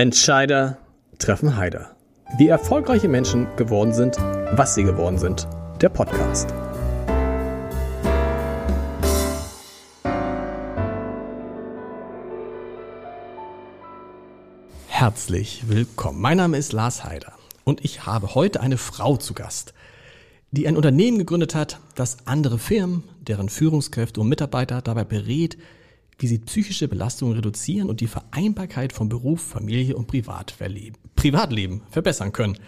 Entscheider treffen Heider. Wie erfolgreiche Menschen geworden sind, was sie geworden sind. Der Podcast. Herzlich willkommen. Mein Name ist Lars Heider und ich habe heute eine Frau zu Gast, die ein Unternehmen gegründet hat, das andere Firmen, deren Führungskräfte und Mitarbeiter dabei berät, wie sie psychische Belastungen reduzieren und die Vereinbarkeit von Beruf, Familie und Privatleben verbessern können.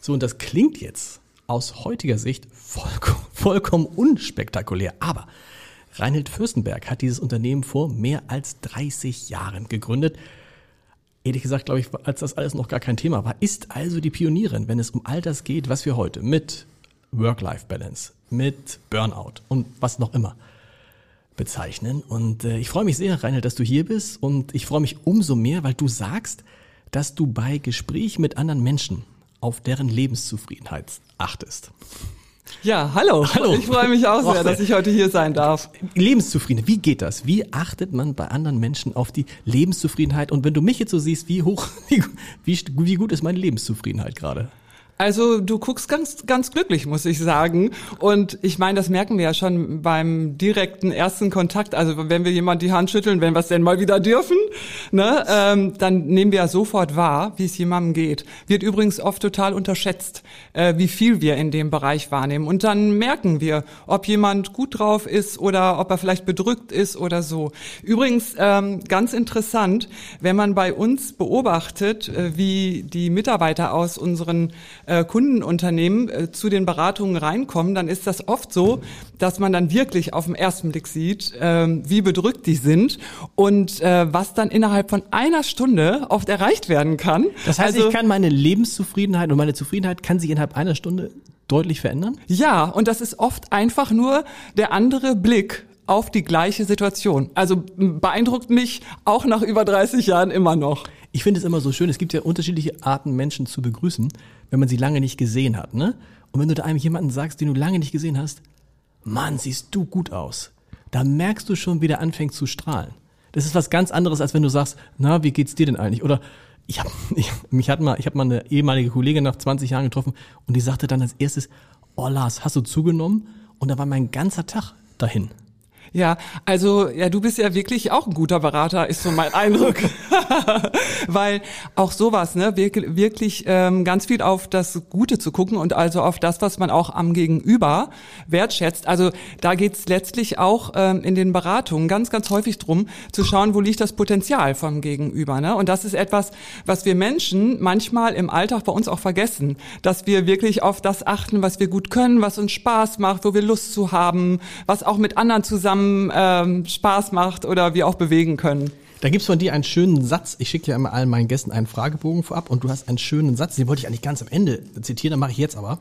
So, und das klingt jetzt aus heutiger Sicht vollkommen, vollkommen unspektakulär. Aber Reinhold Fürstenberg hat dieses Unternehmen vor mehr als 30 Jahren gegründet. Ehrlich gesagt, glaube ich, als das alles noch gar kein Thema war, ist also die Pionierin, wenn es um all das geht, was wir heute mit Work-Life-Balance, mit Burnout und was noch immer bezeichnen. Und äh, ich freue mich sehr, Reinhold, dass du hier bist. Und ich freue mich umso mehr, weil du sagst, dass du bei Gespräch mit anderen Menschen auf deren Lebenszufriedenheit achtest. Ja, hallo. hallo. Ich freue mich auch sehr, dass ich heute hier sein darf. Lebenszufriedenheit, wie geht das? Wie achtet man bei anderen Menschen auf die Lebenszufriedenheit? Und wenn du mich jetzt so siehst, wie hoch, wie, wie, wie gut ist meine Lebenszufriedenheit gerade? Also du guckst ganz, ganz glücklich, muss ich sagen. Und ich meine, das merken wir ja schon beim direkten ersten Kontakt. Also wenn wir jemand die Hand schütteln, wenn wir es denn mal wieder dürfen, ne, ähm, dann nehmen wir ja sofort wahr, wie es jemandem geht. Wird übrigens oft total unterschätzt, äh, wie viel wir in dem Bereich wahrnehmen. Und dann merken wir, ob jemand gut drauf ist oder ob er vielleicht bedrückt ist oder so. Übrigens ähm, ganz interessant, wenn man bei uns beobachtet, äh, wie die Mitarbeiter aus unseren äh, Kundenunternehmen äh, zu den Beratungen reinkommen, dann ist das oft so, dass man dann wirklich auf den ersten Blick sieht, äh, wie bedrückt die sind und äh, was dann innerhalb von einer Stunde oft erreicht werden kann. Das heißt, also, ich kann meine Lebenszufriedenheit und meine Zufriedenheit kann sich innerhalb einer Stunde deutlich verändern? Ja, und das ist oft einfach nur der andere Blick auf die gleiche Situation. Also beeindruckt mich auch nach über 30 Jahren immer noch. Ich finde es immer so schön, es gibt ja unterschiedliche Arten, Menschen zu begrüßen, wenn man sie lange nicht gesehen hat. Ne? Und wenn du da einem jemanden sagst, den du lange nicht gesehen hast, Mann, siehst du gut aus, da merkst du schon, wie der anfängt zu strahlen. Das ist was ganz anderes, als wenn du sagst, na, wie geht's dir denn eigentlich? Oder ich habe ich, mich hat mal, ich habe mal eine ehemalige Kollegin nach 20 Jahren getroffen und die sagte dann als erstes, oh Lars, hast du zugenommen? Und da war mein ganzer Tag dahin. Ja, also ja, du bist ja wirklich auch ein guter Berater, ist so mein Eindruck. Weil auch sowas, ne, wirklich, wirklich ähm, ganz viel auf das Gute zu gucken und also auf das, was man auch am Gegenüber wertschätzt. Also da geht's letztlich auch ähm, in den Beratungen ganz, ganz häufig drum, zu schauen, wo liegt das Potenzial vom Gegenüber. Ne? Und das ist etwas, was wir Menschen manchmal im Alltag bei uns auch vergessen, dass wir wirklich auf das achten, was wir gut können, was uns Spaß macht, wo wir Lust zu haben, was auch mit anderen zusammen zusammen ähm, Spaß macht oder wir auch bewegen können. Da gibt's von dir einen schönen Satz. Ich schicke ja immer allen meinen Gästen einen Fragebogen vorab und du hast einen schönen Satz, den wollte ich eigentlich ganz am Ende zitieren, dann mache ich jetzt aber.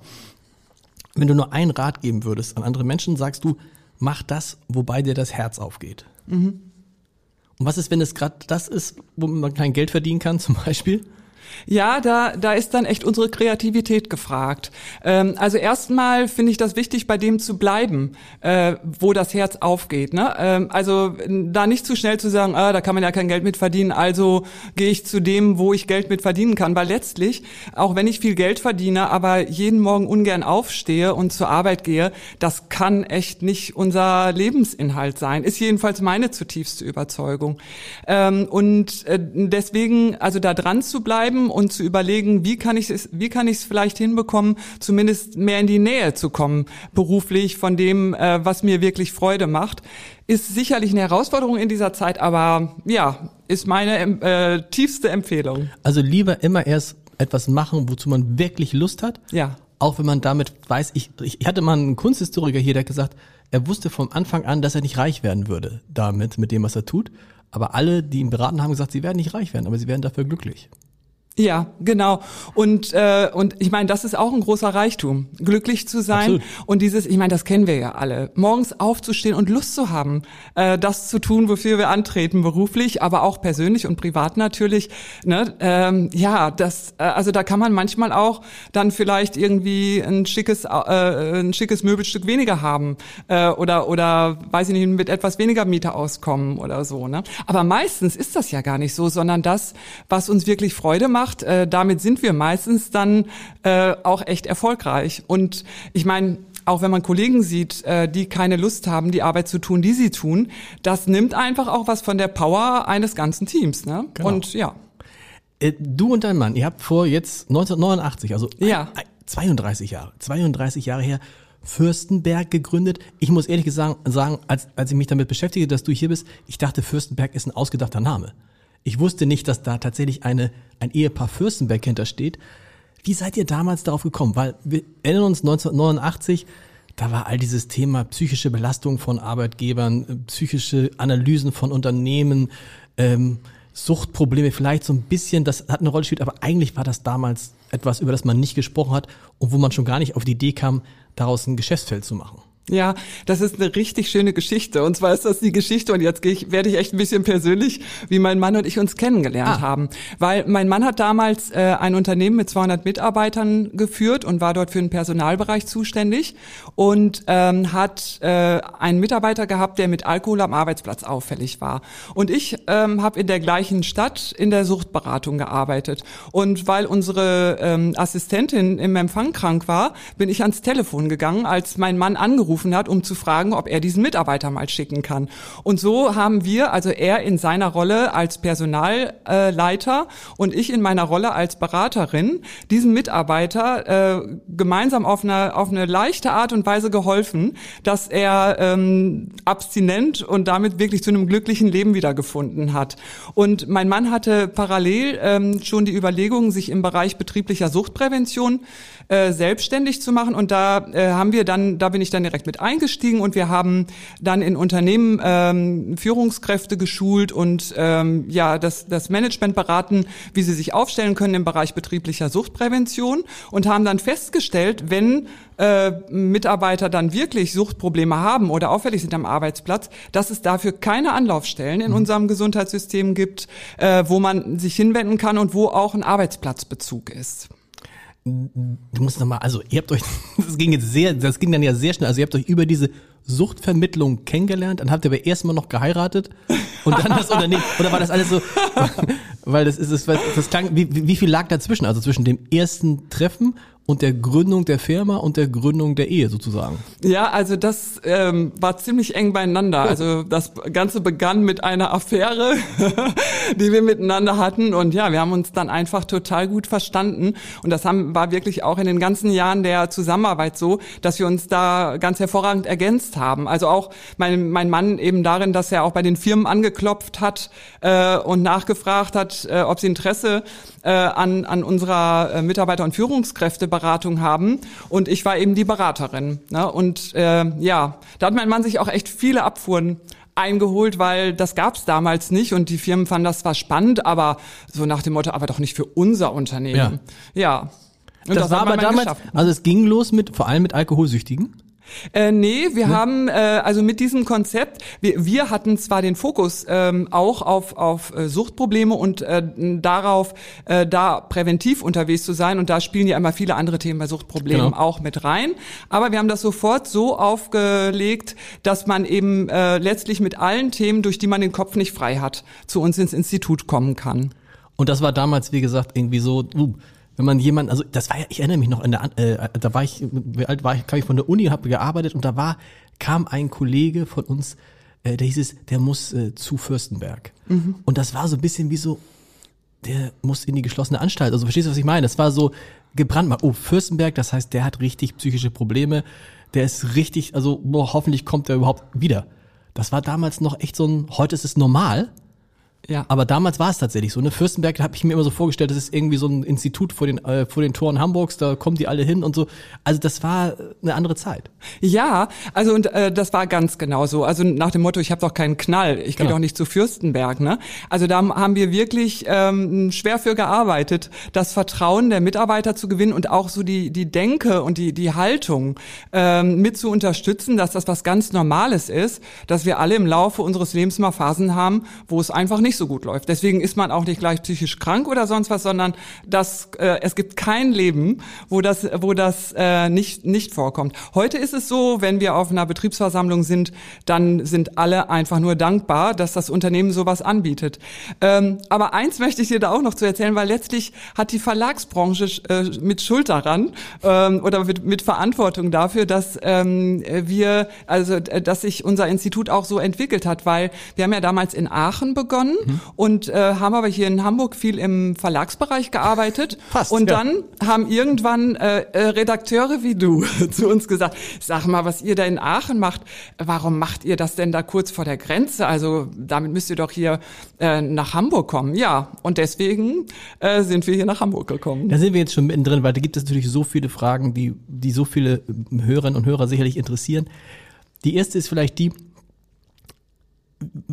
Wenn du nur einen Rat geben würdest an andere Menschen, sagst du, mach das, wobei dir das Herz aufgeht. Mhm. Und was ist, wenn es gerade das ist, wo man kein Geld verdienen kann, zum Beispiel? Ja, da, da ist dann echt unsere Kreativität gefragt. Ähm, also erstmal finde ich das wichtig, bei dem zu bleiben, äh, wo das Herz aufgeht. Ne? Ähm, also da nicht zu schnell zu sagen, ah, da kann man ja kein Geld mit verdienen, also gehe ich zu dem, wo ich Geld mit verdienen kann. Weil letztlich, auch wenn ich viel Geld verdiene, aber jeden Morgen ungern aufstehe und zur Arbeit gehe, das kann echt nicht unser Lebensinhalt sein. Ist jedenfalls meine zutiefste Überzeugung. Ähm, und äh, deswegen, also da dran zu bleiben, bleiben und zu überlegen, wie kann ich es, wie kann ich es vielleicht hinbekommen, zumindest mehr in die Nähe zu kommen, beruflich von dem, äh, was mir wirklich Freude macht, ist sicherlich eine Herausforderung in dieser Zeit, aber ja, ist meine äh, tiefste Empfehlung. Also lieber immer erst etwas machen, wozu man wirklich Lust hat. Ja. Auch wenn man damit weiß, ich, ich hatte mal einen Kunsthistoriker hier, der hat gesagt, er wusste vom Anfang an, dass er nicht reich werden würde damit, mit dem, was er tut. Aber alle, die ihn beraten haben, gesagt, sie werden nicht reich werden, aber sie werden dafür glücklich. Ja, genau. Und äh, und ich meine, das ist auch ein großer Reichtum, glücklich zu sein Absolut. und dieses, ich meine, das kennen wir ja alle, morgens aufzustehen und Lust zu haben, äh, das zu tun, wofür wir antreten, beruflich, aber auch persönlich und privat natürlich. Ne? Ähm, ja, das, äh, also da kann man manchmal auch dann vielleicht irgendwie ein schickes, äh, ein schickes Möbelstück weniger haben äh, oder oder weiß ich nicht mit etwas weniger Miete auskommen oder so. Ne? Aber meistens ist das ja gar nicht so, sondern das, was uns wirklich Freude macht, äh, damit sind wir meistens dann äh, auch echt erfolgreich. Und ich meine, auch wenn man Kollegen sieht, äh, die keine Lust haben, die Arbeit zu tun, die sie tun, das nimmt einfach auch was von der Power eines ganzen Teams. Ne? Genau. Und ja. Äh, Du und dein Mann, ihr habt vor jetzt 1989, also Ja. ein- ein- 32 Jahre, 32 Jahre her, Fürstenberg gegründet. Ich muss ehrlich gesagt sagen, als, als ich mich damit beschäftige, dass du hier bist, ich dachte, Fürstenberg ist ein ausgedachter Name. Ich wusste nicht, dass da tatsächlich eine, ein Ehepaar Fürstenberg hintersteht. Wie seid ihr damals darauf gekommen? Weil wir erinnern uns 1989, da war all dieses Thema psychische Belastung von Arbeitgebern, äh, psychische Analysen von Unternehmen, ähm, Suchtprobleme vielleicht so ein bisschen, das hat eine Rolle gespielt, aber eigentlich war das damals etwas, über das man nicht gesprochen hat und wo man schon gar nicht auf die Idee kam, daraus ein Geschäftsfeld zu machen. Ja, das ist eine richtig schöne Geschichte. Und zwar ist das die Geschichte, und jetzt gehe ich, werde ich echt ein bisschen persönlich, wie mein Mann und ich uns kennengelernt Ah. haben. Weil mein Mann hat damals äh, ein Unternehmen mit 200 Mitarbeitern geführt und war dort für den Personalbereich zuständig und ähm, hat äh, einen Mitarbeiter gehabt, der mit Alkohol am Arbeitsplatz auffällig war. Und ich ähm, habe in der gleichen Stadt in der Suchtberatung gearbeitet. Und weil unsere ähm, Assistentin im Empfang krank war, bin ich ans Telefon gegangen, als mein Mann angerufen hat, um zu fragen, ob er diesen Mitarbeiter mal schicken kann. Und so haben wir, also er in seiner Rolle als Personalleiter und ich in meiner Rolle als Beraterin, diesen Mitarbeiter äh, gemeinsam auf eine, auf eine leichte Art und Weise geholfen, dass er ähm, abstinent und damit wirklich zu einem glücklichen Leben wiedergefunden hat. Und mein Mann hatte parallel ähm, schon die Überlegung, sich im Bereich betrieblicher Suchtprävention äh, selbstständig zu machen. Und da äh, haben wir dann, da bin ich dann direkt mit eingestiegen und wir haben dann in Unternehmen ähm, Führungskräfte geschult und ähm, ja das, das Management beraten, wie sie sich aufstellen können im Bereich betrieblicher Suchtprävention und haben dann festgestellt, wenn äh, Mitarbeiter dann wirklich Suchtprobleme haben oder auffällig sind am Arbeitsplatz, dass es dafür keine Anlaufstellen in unserem Gesundheitssystem gibt, äh, wo man sich hinwenden kann und wo auch ein Arbeitsplatzbezug ist. Du musst nochmal, also ihr habt euch, das ging jetzt sehr, das ging dann ja sehr schnell, also ihr habt euch über diese Suchtvermittlung kennengelernt, dann habt ihr aber erstmal noch geheiratet und dann das Unternehmen, oder war das alles so, weil das ist, das, das klang, wie, wie viel lag dazwischen, also zwischen dem ersten Treffen und der Gründung der Firma und der Gründung der Ehe sozusagen? Ja, also das ähm, war ziemlich eng beieinander. Also das Ganze begann mit einer Affäre, die wir miteinander hatten. Und ja, wir haben uns dann einfach total gut verstanden. Und das haben, war wirklich auch in den ganzen Jahren der Zusammenarbeit so, dass wir uns da ganz hervorragend ergänzt haben. Also auch mein, mein Mann eben darin, dass er auch bei den Firmen angeklopft hat äh, und nachgefragt hat, äh, ob sie Interesse äh, an, an unserer äh, Mitarbeiter- und Führungskräfteberatung haben. Und ich war eben die Beraterin. Ne? Und äh, ja, da hat mein Mann sich auch echt viele Abfuhren eingeholt, weil das gab's damals nicht und die Firmen fanden das zwar spannend, aber so nach dem Motto, aber doch nicht für unser Unternehmen. Ja. Und das, war hat man aber mal damals, geschafft. also es ging los mit, vor allem mit Alkoholsüchtigen. Äh, nee, wir haben äh, also mit diesem Konzept, wir, wir hatten zwar den Fokus ähm, auch auf, auf äh, Suchtprobleme und äh, darauf, äh, da präventiv unterwegs zu sein und da spielen ja immer viele andere Themen bei Suchtproblemen Genau. auch mit rein. Aber wir haben das sofort so aufgelegt, dass man eben äh, letztlich mit allen Themen, durch die man den Kopf nicht frei hat, zu uns ins Institut kommen kann. Und das war damals, wie gesagt, irgendwie so, uh, wenn man jemand, also das war ja, ich erinnere mich noch, in der, äh, da war ich, wie alt war ich, kam ich von der Uni, habe gearbeitet und da war, kam ein Kollege von uns, äh, der hieß es, der muss äh, zu Fürstenberg. Und das war so ein bisschen wie so, der muss in die geschlossene Anstalt. Also verstehst du, was ich meine? Das war so gebrandmarkt. Oh, Fürstenberg, das heißt, der hat richtig psychische Probleme. Der ist richtig, also boah, hoffentlich kommt er überhaupt wieder. Das war damals noch echt so ein, heute ist es normal. Ja. Aber damals war es tatsächlich so. Ne? Fürstenberg habe ich mir immer so vorgestellt, das ist irgendwie so ein Institut vor den, äh, vor den Toren Hamburgs, da kommen die alle hin und so. Also das war eine andere Zeit. Ja, also und äh, das war ganz genau so. Also nach dem Motto, ich habe doch keinen Knall, ich gehe genau. doch nicht zu Fürstenberg. Ne? Also da haben wir wirklich ähm, schwer für gearbeitet, das Vertrauen der Mitarbeiter zu gewinnen und auch so die, die Denke und die, die Haltung ähm, mit zu unterstützen, dass das was ganz Normales ist, dass wir alle im Laufe unseres Lebens mal Phasen haben, wo es einfach nicht so gut läuft. Deswegen ist man auch nicht gleich psychisch krank oder sonst was, sondern das, äh, es gibt kein Leben, wo das, wo das äh, nicht, nicht vorkommt. Heute ist es so, wenn wir auf einer Betriebsversammlung sind, dann sind alle einfach nur dankbar, dass das Unternehmen sowas anbietet. Ähm, aber eins möchte ich dir da auch noch zu erzählen, weil letztlich hat die Verlagsbranche äh, mit Schuld daran ähm, oder mit, mit Verantwortung dafür, dass ähm, wir, also äh, dass sich unser Institut auch so entwickelt hat, weil wir haben ja damals in Aachen begonnen mhm. und äh, haben aber hier in Hamburg viel im Verlagsbereich gearbeitet. Fast, und ja. dann haben irgendwann äh, äh, Redakteure wie du zu uns gesagt, sag mal, was ihr da in Aachen macht, warum macht ihr das denn da kurz vor der Grenze? Also damit müsst ihr doch hier äh, nach Hamburg kommen. Ja, und deswegen äh, sind wir hier nach Hamburg gekommen. Da sind wir jetzt schon mittendrin, weil da gibt es natürlich so viele Fragen, die, die so viele Hörerinnen und Hörer sicherlich interessieren. Die erste ist vielleicht die,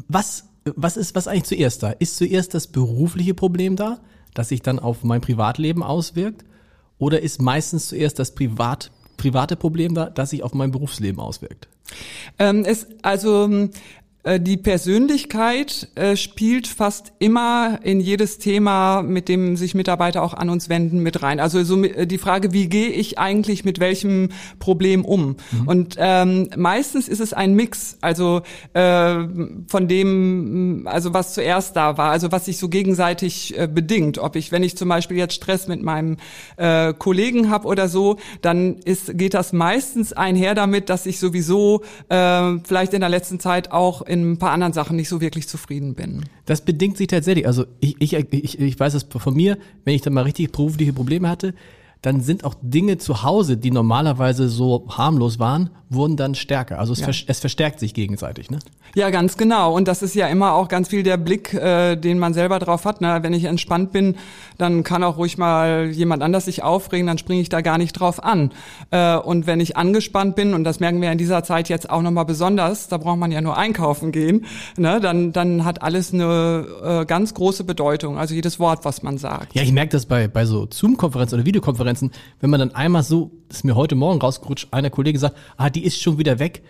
was, was ist, was eigentlich zuerst da? Ist zuerst das berufliche Problem da, das sich dann auf mein Privatleben auswirkt? Oder ist meistens zuerst das Privat, private Problem da, das sich auf mein Berufsleben auswirkt? Ähm, es, also äh, die Persönlichkeit äh, spielt fast immer in jedes Thema, mit dem sich Mitarbeiter auch an uns wenden, mit rein. Also so äh, die Frage, wie gehe ich eigentlich mit welchem Problem um? Mhm. Und ähm, meistens ist es ein Mix, also äh, von dem, also was zuerst da war, also was sich so gegenseitig äh, bedingt. Ob ich, wenn ich zum Beispiel jetzt Stress mit meinem Kollegen habe oder so, dann ist geht das meistens einher damit, dass ich sowieso äh, vielleicht in der letzten Zeit auch in ein paar anderen Sachen nicht so wirklich zufrieden bin. Das bedingt sich tatsächlich. Also ich, ich, ich, ich weiß es von mir, wenn ich dann mal richtig berufliche Probleme hatte, dann sind auch Dinge zu Hause, die normalerweise so harmlos waren, wurden dann stärker. Also es, ja. vers es verstärkt sich gegenseitig, ne? Ja, ganz genau. Und das ist ja immer auch ganz viel der Blick, äh, den man selber drauf hat. Ne? Wenn ich entspannt bin, dann kann auch ruhig mal jemand anders sich aufregen, dann springe ich da gar nicht drauf an. Äh, und wenn ich angespannt bin, und das merken wir in dieser Zeit jetzt auch nochmal besonders, da braucht man ja nur einkaufen gehen, ne? dann, dann hat alles eine äh, ganz große Bedeutung. Also jedes Wort, was man sagt. Ja, ich merke das bei, bei so Zoom-Konferenzen oder Videokonferenzen, wenn man dann einmal so, das ist mir heute Morgen rausgerutscht, einer Kollege sagt, ah, die ist schon wieder weg,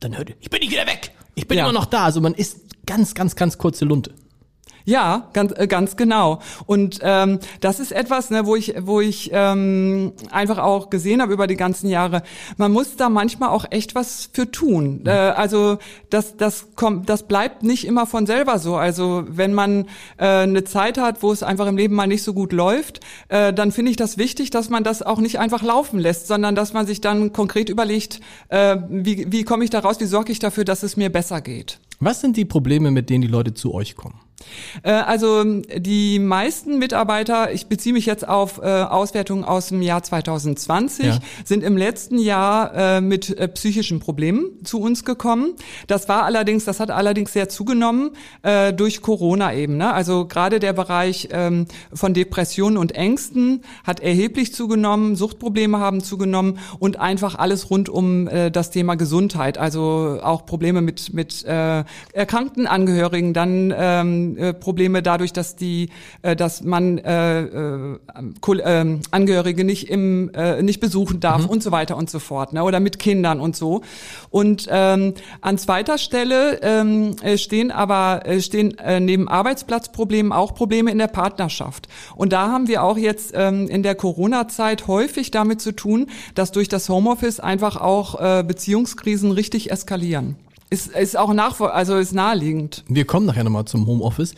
dann hört, ich bin nicht wieder weg, ich bin ja. immer noch da. Also man ist ganz, ganz, ganz kurze Lunte. Ja, ganz, äh, ganz genau. Und ähm, das ist etwas, ne, wo ich, wo ich ähm, einfach auch gesehen habe über die ganzen Jahre. Man muss da manchmal auch echt was für tun. Äh, also das, das kommt, das bleibt nicht immer von selber so. Also wenn man äh, eine Zeit hat, wo es einfach im Leben mal nicht so gut läuft, äh, dann finde ich das wichtig, dass man das auch nicht einfach laufen lässt, sondern dass man sich dann konkret überlegt, äh, wie, wie komme ich da raus, wie sorge ich dafür, dass es mir besser geht. Was sind die Probleme, mit denen die Leute zu euch kommen? Äh, also die meisten Mitarbeiter, ich beziehe mich jetzt auf äh, Auswertungen aus dem Jahr 2020, ja. sind im letzten Jahr äh, mit psychischen Problemen zu uns gekommen. Das war allerdings, das hat allerdings sehr zugenommen durch Corona eben. Ne? Also gerade der Bereich ähm, von Depressionen und Ängsten hat erheblich zugenommen, Suchtprobleme haben zugenommen und einfach alles rund um das Thema Gesundheit, also auch Probleme mit mit erkrankten Angehörigen, dann ähm, äh, Probleme dadurch, dass die, äh, dass man äh, äh, äh, Angehörige nicht im äh, nicht besuchen darf mhm. und so weiter und so fort, ne? oder mit Kindern und so. Und ähm, an zweiter Stelle ähm, äh, stehen aber äh, stehen äh, neben Arbeitsplatzproblemen auch Probleme in der Partnerschaft. Und da haben wir auch jetzt ähm, in der Corona-Zeit häufig damit zu tun, dass durch das Homeoffice einfach auch äh, Beziehungskrisen richtig eskalieren. Ist, ist auch nach, also ist naheliegend. Wir kommen nachher nochmal zum Homeoffice.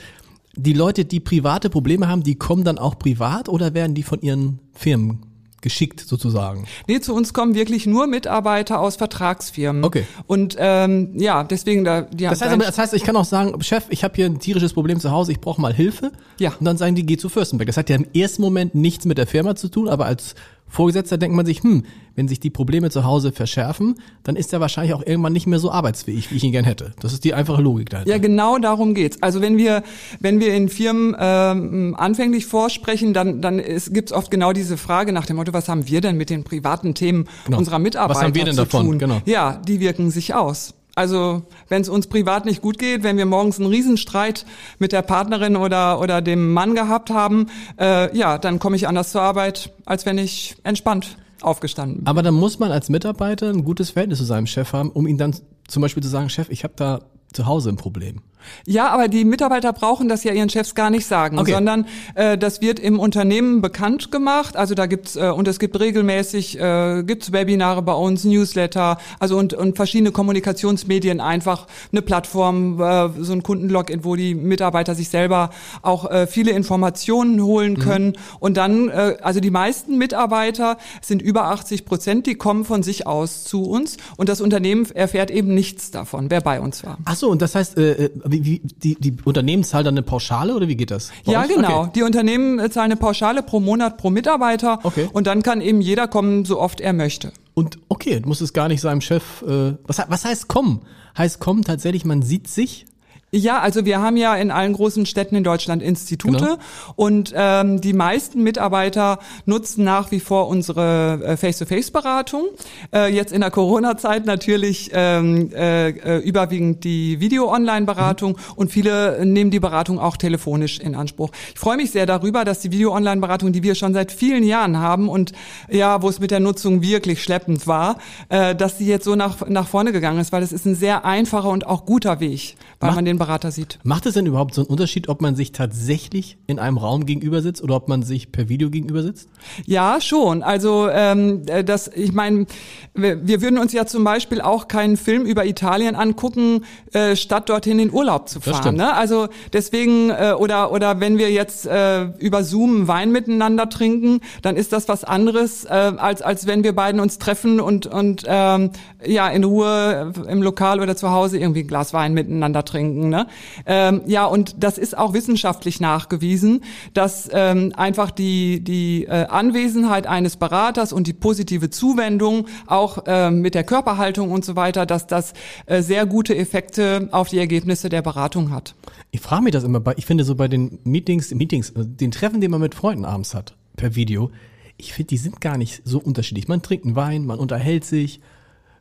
Die Leute, die private Probleme haben, die kommen dann auch privat oder werden die von ihren Firmen geschickt sozusagen? Nee, zu uns kommen wirklich nur Mitarbeiter aus Vertragsfirmen. Okay. Und ähm, ja, deswegen da die das heißt, aber, das heißt, ich kann auch sagen, Chef, ich habe hier ein tierisches Problem zu Hause, ich brauche mal Hilfe. Ja. Und dann sagen die, geh zu Fürstenberg. Das hat ja im ersten Moment nichts mit der Firma zu tun, aber als Vorgesetzter denkt man sich, hm, wenn sich die Probleme zu Hause verschärfen, dann ist er wahrscheinlich auch irgendwann nicht mehr so arbeitsfähig, wie ich ihn gern hätte. Das ist die einfache Logik dahinter. Ja, genau darum geht's. Also wenn wir, wenn wir in Firmen ähm, anfänglich vorsprechen, dann, dann gibt es oft genau diese Frage nach dem Motto, was haben wir denn mit den privaten Themen Genau. unserer Mitarbeiter Was haben wir denn davon? Genau. Ja, die wirken sich aus. Also wenn es uns privat nicht gut geht, wenn wir morgens einen Riesenstreit mit der Partnerin oder, oder dem Mann gehabt haben, äh, ja, dann komme ich anders zur Arbeit, als wenn ich entspannt aufgestanden bin. Aber dann muss man als Mitarbeiter ein gutes Verhältnis zu seinem Chef haben, um ihm dann zum Beispiel zu sagen, Chef, ich habe da zu Hause ein Problem. Ja, aber die Mitarbeiter brauchen das ja ihren Chefs gar nicht sagen, Okay. sondern äh, das wird im Unternehmen bekannt gemacht. Also da gibt's äh, und es gibt regelmäßig äh, gibt's Webinare bei uns, Newsletter, also und und verschiedene Kommunikationsmedien einfach eine Plattform, äh, so ein Kundenlogin, wo die Mitarbeiter sich selber auch äh, viele Informationen holen Mhm. können und dann äh, also die meisten Mitarbeiter sind über 80 Prozent, die kommen von sich aus zu uns und das Unternehmen erfährt eben nichts davon, wer bei uns war. Ach so, und das heißt, äh, äh, wie, wie, die, die Unternehmen zahlen dann eine Pauschale oder wie geht das? Bei Ja, euch? genau. Okay. Die Unternehmen äh, zahlen eine Pauschale pro Monat pro Mitarbeiter Okay. und dann kann eben jeder kommen, so oft er möchte. Und okay, muss es gar nicht seinem Chef. Äh, was, was heißt kommen? Heißt kommen tatsächlich, man sieht sich? Ja, also wir haben ja in allen großen Städten in Deutschland Institute Genau. und ähm, die meisten Mitarbeiter nutzen nach wie vor unsere äh, Face-to-Face-Beratung. Äh, jetzt in der Corona-Zeit natürlich ähm, äh, äh, überwiegend die Video-Online-Beratung und viele nehmen die Beratung auch telefonisch in Anspruch. Ich freue mich sehr darüber, dass die Video-Online-Beratung, die wir schon seit vielen Jahren haben und ja, wo es mit der Nutzung wirklich schleppend war, äh, dass sie jetzt so nach, nach vorne gegangen ist, weil es ist ein sehr einfacher und auch guter Weg, weil Macht- man den Berater sieht. Macht es denn überhaupt so einen Unterschied, ob man sich tatsächlich in einem Raum gegenüber sitzt oder ob man sich per Video gegenüber sitzt? Ja, schon. Also ähm, äh, das, ich meine, wir, würden uns ja zum Beispiel auch keinen Film über Italien angucken, äh, statt dorthin in Urlaub zu fahren. Ne? Also deswegen äh, oder oder wenn wir jetzt äh, über Zoom Wein miteinander trinken, dann ist das was anderes äh, als als wenn wir beiden uns treffen und und ähm, ja in Ruhe im Lokal oder zu Hause irgendwie ein Glas Wein miteinander trinken. Ne? Ähm, ja und das ist auch wissenschaftlich nachgewiesen, dass ähm, einfach die die äh, Anwesenheit eines Beraters und die positive Zuwendung auch ähm, mit der Körperhaltung und so weiter, dass das äh, sehr gute Effekte auf die Ergebnisse der Beratung hat. Ich frage mich das immer bei, ich finde so bei den Meetings, Meetings, äh, den Treffen, die man mit Freunden abends hat, per Video, ich finde, die sind gar nicht so unterschiedlich. Man trinkt einen Wein, man unterhält sich,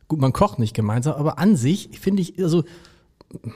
gut, man kocht nicht gemeinsam, aber an sich finde ich, also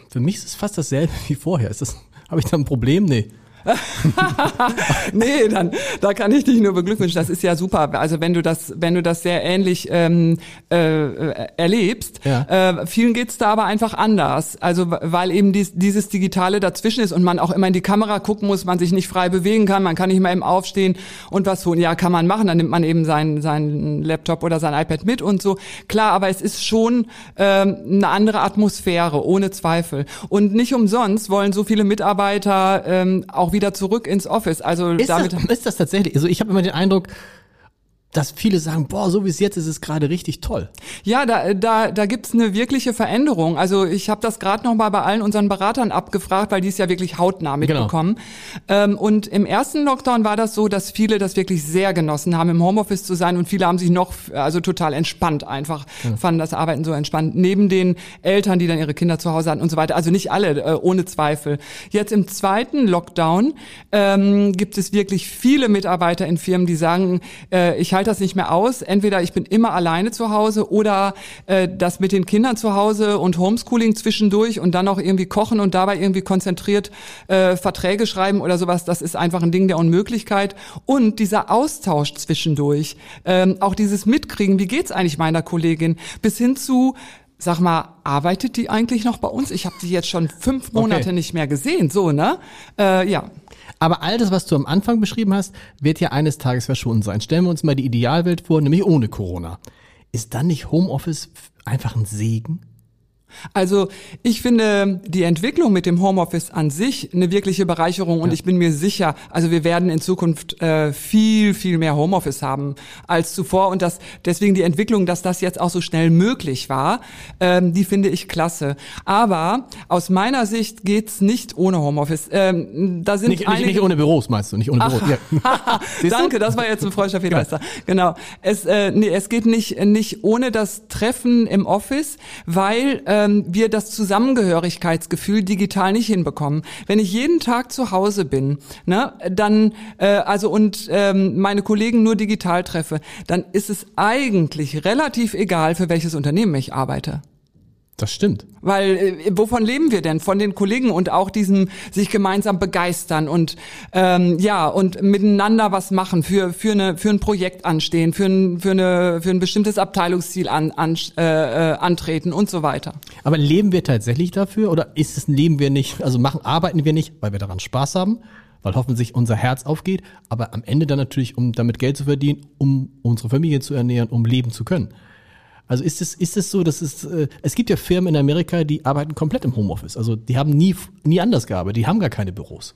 für mich ist es fast dasselbe wie vorher. Ist das, habe ich da ein Problem? Nee. nee, dann da kann ich dich nur beglückwünschen. Das ist ja super. Also wenn du das, wenn du das sehr ähnlich ähm, äh, erlebst, Ja. äh, vielen geht's da aber einfach anders. Also weil eben dies, dieses Digitale dazwischen ist und man auch immer in die Kamera gucken muss, man sich nicht frei bewegen kann, man kann nicht mehr eben aufstehen und was tun. Ja, kann man machen. Dann nimmt man eben seinen seinen Laptop oder sein iPad mit und so. Klar, aber es ist schon ähm, eine andere Atmosphäre, ohne Zweifel. Und nicht umsonst wollen so viele Mitarbeiter ähm, auch wieder zurück ins Office. Also Ist, damit das, ist das tatsächlich? Also ich habe immer den Eindruck, dass viele sagen, boah, so wie es jetzt ist, ist es gerade richtig toll. Ja, da, da, da gibt's eine wirkliche Veränderung. Also ich habe das gerade noch mal bei allen unseren Beratern abgefragt, weil die es ja wirklich hautnah mitbekommen. Ähm, und im ersten Lockdown war das so, dass viele das wirklich sehr genossen haben, im Homeoffice zu sein und viele haben sich noch also total entspannt einfach, fanden das Arbeiten so entspannt. Neben den Eltern, die dann ihre Kinder zu Hause hatten und so weiter. Also nicht alle, äh, ohne Zweifel. Jetzt im zweiten Lockdown ähm, gibt es wirklich viele Mitarbeiter in Firmen, die sagen, äh, ich halte das nicht mehr aus. Entweder ich bin immer alleine zu Hause oder äh, das mit den Kindern zu Hause und Homeschooling zwischendurch und dann auch irgendwie kochen und dabei irgendwie konzentriert äh, Verträge schreiben oder sowas. Das ist einfach ein Ding der Unmöglichkeit. Und dieser Austausch zwischendurch, ähm, auch dieses Mitkriegen, wie geht's eigentlich meiner Kollegin, bis hin zu Sag mal, arbeitet die eigentlich noch bei uns? Ich habe die jetzt schon fünf Monate Okay. nicht mehr gesehen, so, ne? Äh, ja. Aber all das, was du am Anfang beschrieben hast, wird ja eines Tages verschwunden sein. Stellen wir uns mal die Idealwelt vor, nämlich ohne Corona. Ist dann nicht Homeoffice einfach ein Segen? Also ich finde die Entwicklung mit dem Homeoffice an sich eine wirkliche Bereicherung und ja. ich bin mir sicher, also wir werden in Zukunft äh, viel, viel mehr Homeoffice haben als zuvor und das deswegen die Entwicklung, dass das jetzt auch so schnell möglich war, ähm, die finde ich klasse. Aber aus meiner Sicht geht's nicht ohne Homeoffice. Ähm, da sind nicht, einige, nicht, nicht ohne Büros meinst du, nicht ohne Büros. Ja. Danke, das war jetzt ein freudscher Fehler. Genau. Es, äh, nee, es geht nicht, nicht ohne das Treffen im Office, weil äh, ähm, wir das Zusammengehörigkeitsgefühl digital nicht hinbekommen. Wenn ich jeden Tag zu Hause bin, ne, dann äh, also und ähm, meine Kollegen nur digital treffe, dann ist es eigentlich relativ egal, für welches Unternehmen ich arbeite. Das stimmt. Weil äh, wovon leben wir denn? Von den Kollegen und auch diesem sich gemeinsam begeistern und ähm, ja und miteinander was machen für für eine für ein Projekt anstehen, für ein für eine für ein bestimmtes Abteilungsziel an, an äh, äh, antreten und so weiter. Aber leben wir tatsächlich dafür oder ist es leben wir nicht? Also machen arbeiten wir nicht, weil wir daran Spaß haben? weil hoffentlich unser Herz aufgeht, aber am Ende dann natürlich, um damit Geld zu verdienen, um unsere Familie zu ernähren, um leben zu können. Also ist es, ist es so, dass es, äh, es gibt ja Firmen in Amerika, die arbeiten komplett im Homeoffice. Also die haben nie, nie anders gearbeitet, die haben gar keine Büros.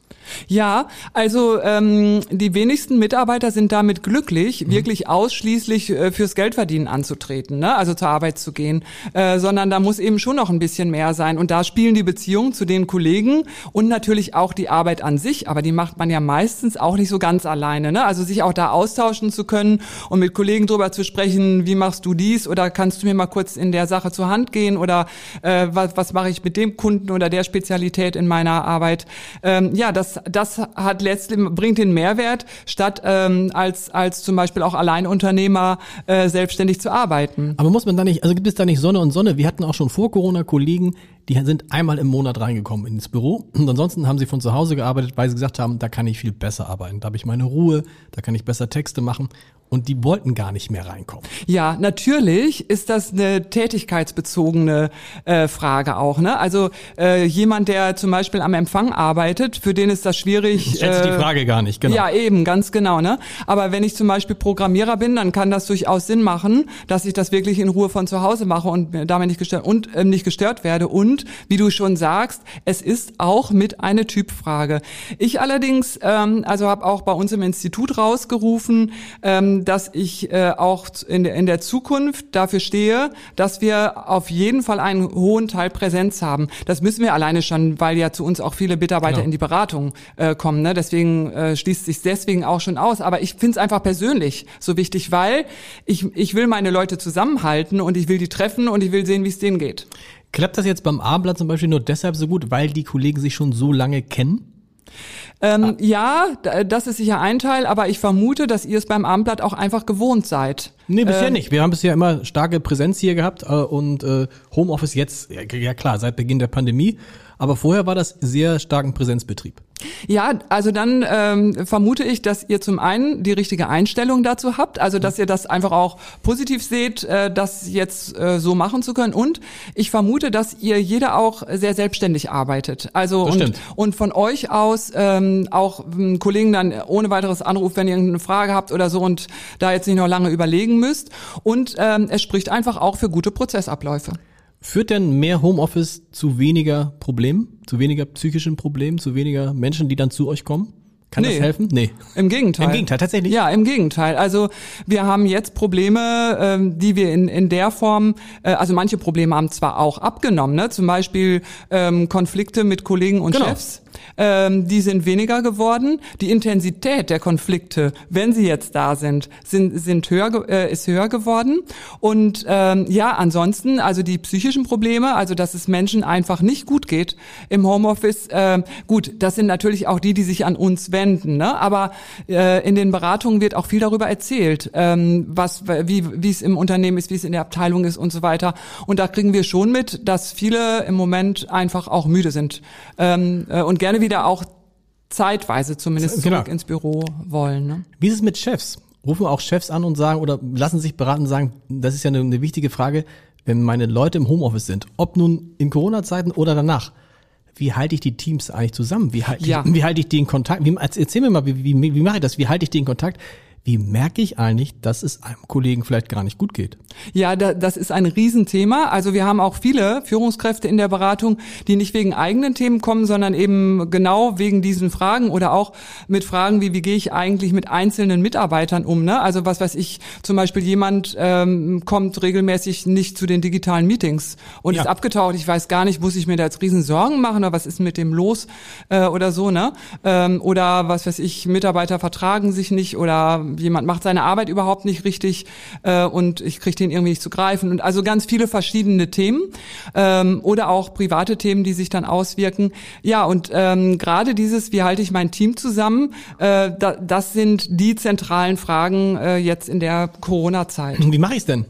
Ja, also ähm, die wenigsten Mitarbeiter sind damit glücklich, mhm. wirklich ausschließlich äh, fürs Geldverdienen anzutreten, ne? also zur Arbeit zu gehen, äh, sondern da muss eben schon noch ein bisschen mehr sein. Und da spielen die Beziehungen zu den Kollegen und natürlich auch die Arbeit an sich, aber die macht man ja meistens auch nicht so ganz alleine. Ne? Also sich auch da austauschen zu können und mit Kollegen drüber zu sprechen, wie machst du dies oder kannst kannst du mir mal kurz in der Sache zur Hand gehen oder äh, was, was mache ich mit dem Kunden oder der Spezialität in meiner Arbeit. Ähm, ja, das, das hat letztlich, bringt den Mehrwert, statt ähm, als, als zum Beispiel auch Alleinunternehmer äh, selbstständig zu arbeiten. Aber muss man da nicht, also gibt es da nicht Sonne und Sonne? Wir hatten auch schon vor Corona Kollegen, die sind einmal im Monat reingekommen ins Büro und ansonsten haben sie von zu Hause gearbeitet, weil sie gesagt haben, da kann ich viel besser arbeiten, da habe ich meine Ruhe, da kann ich besser Texte machen und die wollten gar nicht mehr reinkommen. Ja, natürlich ist das eine tätigkeitsbezogene äh, Frage auch. Ne? Also äh, jemand, der zum Beispiel am Empfang arbeitet, für den ist das schwierig. Ich schätze äh, die Frage gar nicht, genau. Ja, eben, ganz genau. Ne? Aber wenn ich zum Beispiel Programmierer bin, dann kann das durchaus Sinn machen, dass ich das wirklich in Ruhe von zu Hause mache und damit nicht gestört und äh, nicht gestört werde. Und wie du schon sagst, es ist auch mit eine Typfrage. Ich allerdings, ähm, also habe auch bei uns im Institut rausgerufen. Ähm, dass ich äh, auch in, in der Zukunft dafür stehe, dass wir auf jeden Fall einen hohen Teil Präsenz haben. Das müssen wir alleine schon, weil ja zu uns auch viele Mitarbeiter genau. in die Beratung äh, kommen. Ne? Deswegen äh, schließt sich deswegen auch schon aus. Aber ich finde es einfach persönlich so wichtig, weil ich, ich will meine Leute zusammenhalten und ich will die treffen und ich will sehen, wie es denen geht. Klappt das jetzt beim Abendblatt zum Beispiel nur deshalb so gut, weil die Kollegen sich schon so lange kennen? Ähm, ah. Ja, das ist sicher ein Teil, aber ich vermute, dass ihr es beim Abendblatt auch einfach gewohnt seid. Nee, bisher ähm, nicht. Wir haben bisher immer starke Präsenz hier gehabt äh, und äh, Homeoffice jetzt, ja, ja klar, seit Beginn der Pandemie. Aber vorher war das sehr starken Präsenzbetrieb. Ja, also dann ähm, vermute ich, dass ihr zum einen die richtige Einstellung dazu habt, also dass ihr das einfach auch positiv seht, äh, das jetzt äh, so machen zu können. Und ich vermute, dass ihr jeder auch sehr selbstständig arbeitet. Also und, und von euch aus ähm, auch ähm, Kollegen dann ohne weiteres anruft, wenn ihr irgendeine Frage habt oder so und da jetzt nicht noch lange überlegen müsst. Und ähm, es spricht einfach auch für gute Prozessabläufe. Führt denn mehr Homeoffice zu weniger Problemen, zu weniger psychischen Problemen, zu weniger Menschen, die dann zu euch kommen? Kann nee, das helfen? Nee. Im Gegenteil. Im Gegenteil, tatsächlich? Ja, im Gegenteil. Also wir haben jetzt Probleme, ähm, die wir in, in der Form, äh, also manche Probleme haben zwar auch abgenommen, ne? zum Beispiel ähm, Konflikte mit Kollegen und genau. Chefs ähm, die sind weniger geworden. Die Intensität der Konflikte, wenn sie jetzt da sind, sind, sind höher, äh, ist höher geworden. Und ähm, ja, ansonsten, also die psychischen Probleme, also dass es Menschen einfach nicht gut geht im Homeoffice, äh, gut, das sind natürlich auch die, die sich an uns wenden. Ne? Aber äh, in den Beratungen wird auch viel darüber erzählt, ähm, was, wie, wie es im Unternehmen ist, wie es in der Abteilung ist und so weiter. Und da kriegen wir schon mit, dass viele im Moment einfach auch müde sind ähm, äh, und gerne wieder auch zeitweise zumindest genau. zurück ins Büro wollen. Ne? Wie ist es mit Chefs? Rufen auch Chefs an und sagen oder lassen sich beraten und sagen, das ist ja eine, eine wichtige Frage, wenn meine Leute im Homeoffice sind, ob nun in Corona-Zeiten oder danach. Wie halte ich die Teams eigentlich zusammen? Wie halte ich, ja. wie halte ich die in Kontakt? Wie, erzähl mir mal, wie, wie, wie mache ich das? Wie halte ich die in Kontakt? Wie merke ich eigentlich, dass es einem Kollegen vielleicht gar nicht gut geht? Ja, da, das ist ein Riesenthema. Also wir haben auch viele Führungskräfte in der Beratung, die nicht wegen eigenen Themen kommen, sondern eben genau wegen diesen Fragen oder auch mit Fragen wie, wie gehe ich eigentlich mit einzelnen Mitarbeitern um? Ne? Also was weiß ich, zum Beispiel jemand ähm, kommt regelmäßig nicht zu den digitalen Meetings und ja. ist abgetaucht. Ich weiß gar nicht, muss ich mir da jetzt riesen Sorgen machen oder was ist mit dem los äh, oder so, ne? Ähm, oder was weiß ich, Mitarbeiter vertragen sich nicht oder jemand macht seine Arbeit überhaupt nicht richtig äh, und ich kriege den irgendwie nicht zu greifen. Und also ganz viele verschiedene Themen ähm, oder auch private Themen, die sich dann auswirken. Ja, und ähm, gerade dieses, wie halte ich mein Team zusammen, äh, da, das sind die zentralen Fragen äh, jetzt in der Corona-Zeit. Wie mache ich es denn?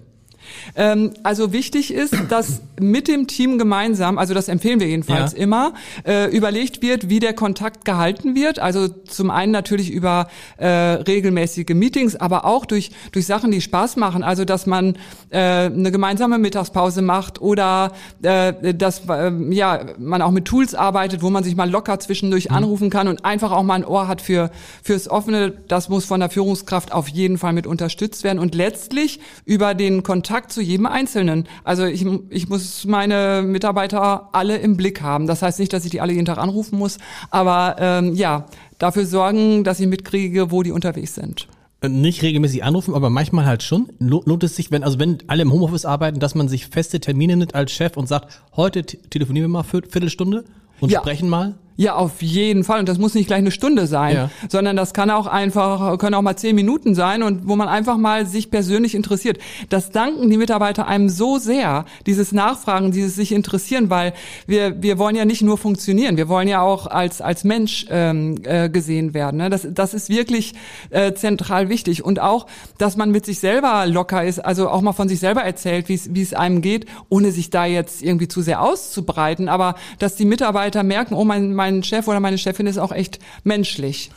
Ähm, also wichtig ist, dass mit dem Team gemeinsam, also das empfehlen wir jedenfalls ja. immer, äh, überlegt wird, wie der Kontakt gehalten wird. Also zum einen natürlich über äh, regelmäßige Meetings, aber auch durch, durch Sachen, die Spaß machen. Also dass man äh, eine gemeinsame Mittagspause macht oder äh, dass äh, ja, man auch mit Tools arbeitet, wo man sich mal locker zwischendurch mhm. anrufen kann und einfach auch mal ein Ohr hat für fürs Offene. Das muss von der Führungskraft auf jeden Fall mit unterstützt werden. Und letztlich über den Kontakt zu jedem Einzelnen. Also ich, ich muss meine Mitarbeiter alle im Blick haben. Das heißt nicht, dass ich die alle jeden Tag anrufen muss, aber ähm, ja, dafür sorgen, dass ich mitkriege, wo die unterwegs sind äh, nicht regelmäßig anrufen, aber manchmal halt schon. Lohnt es sich, wenn, also wenn alle im Homeoffice arbeiten, dass man sich feste Termine nimmt als Chef und sagt, heute telefonieren wir mal Viertelstunde und ja. sprechen mal? Ja, auf jeden Fall. Und das muss nicht gleich eine Stunde sein, ja. sondern das kann auch einfach, können auch mal zehn Minuten sein und wo man einfach mal sich persönlich interessiert. Das danken die Mitarbeiter einem so sehr, dieses Nachfragen, dieses sich interessieren, weil wir, wir wollen ja nicht nur funktionieren, wir wollen ja auch als, als Mensch ähm, äh, gesehen werden. Ne? Das, das ist wirklich äh, zentral wichtig. Und auch, dass man mit sich selber locker ist, also auch mal von sich selber erzählt, wie es einem geht, ohne sich da jetzt irgendwie zu sehr auszubreiten. Aber dass die Mitarbeiter merken, oh mein, mein mein Chef oder meine Chefin ist auch echt menschlich.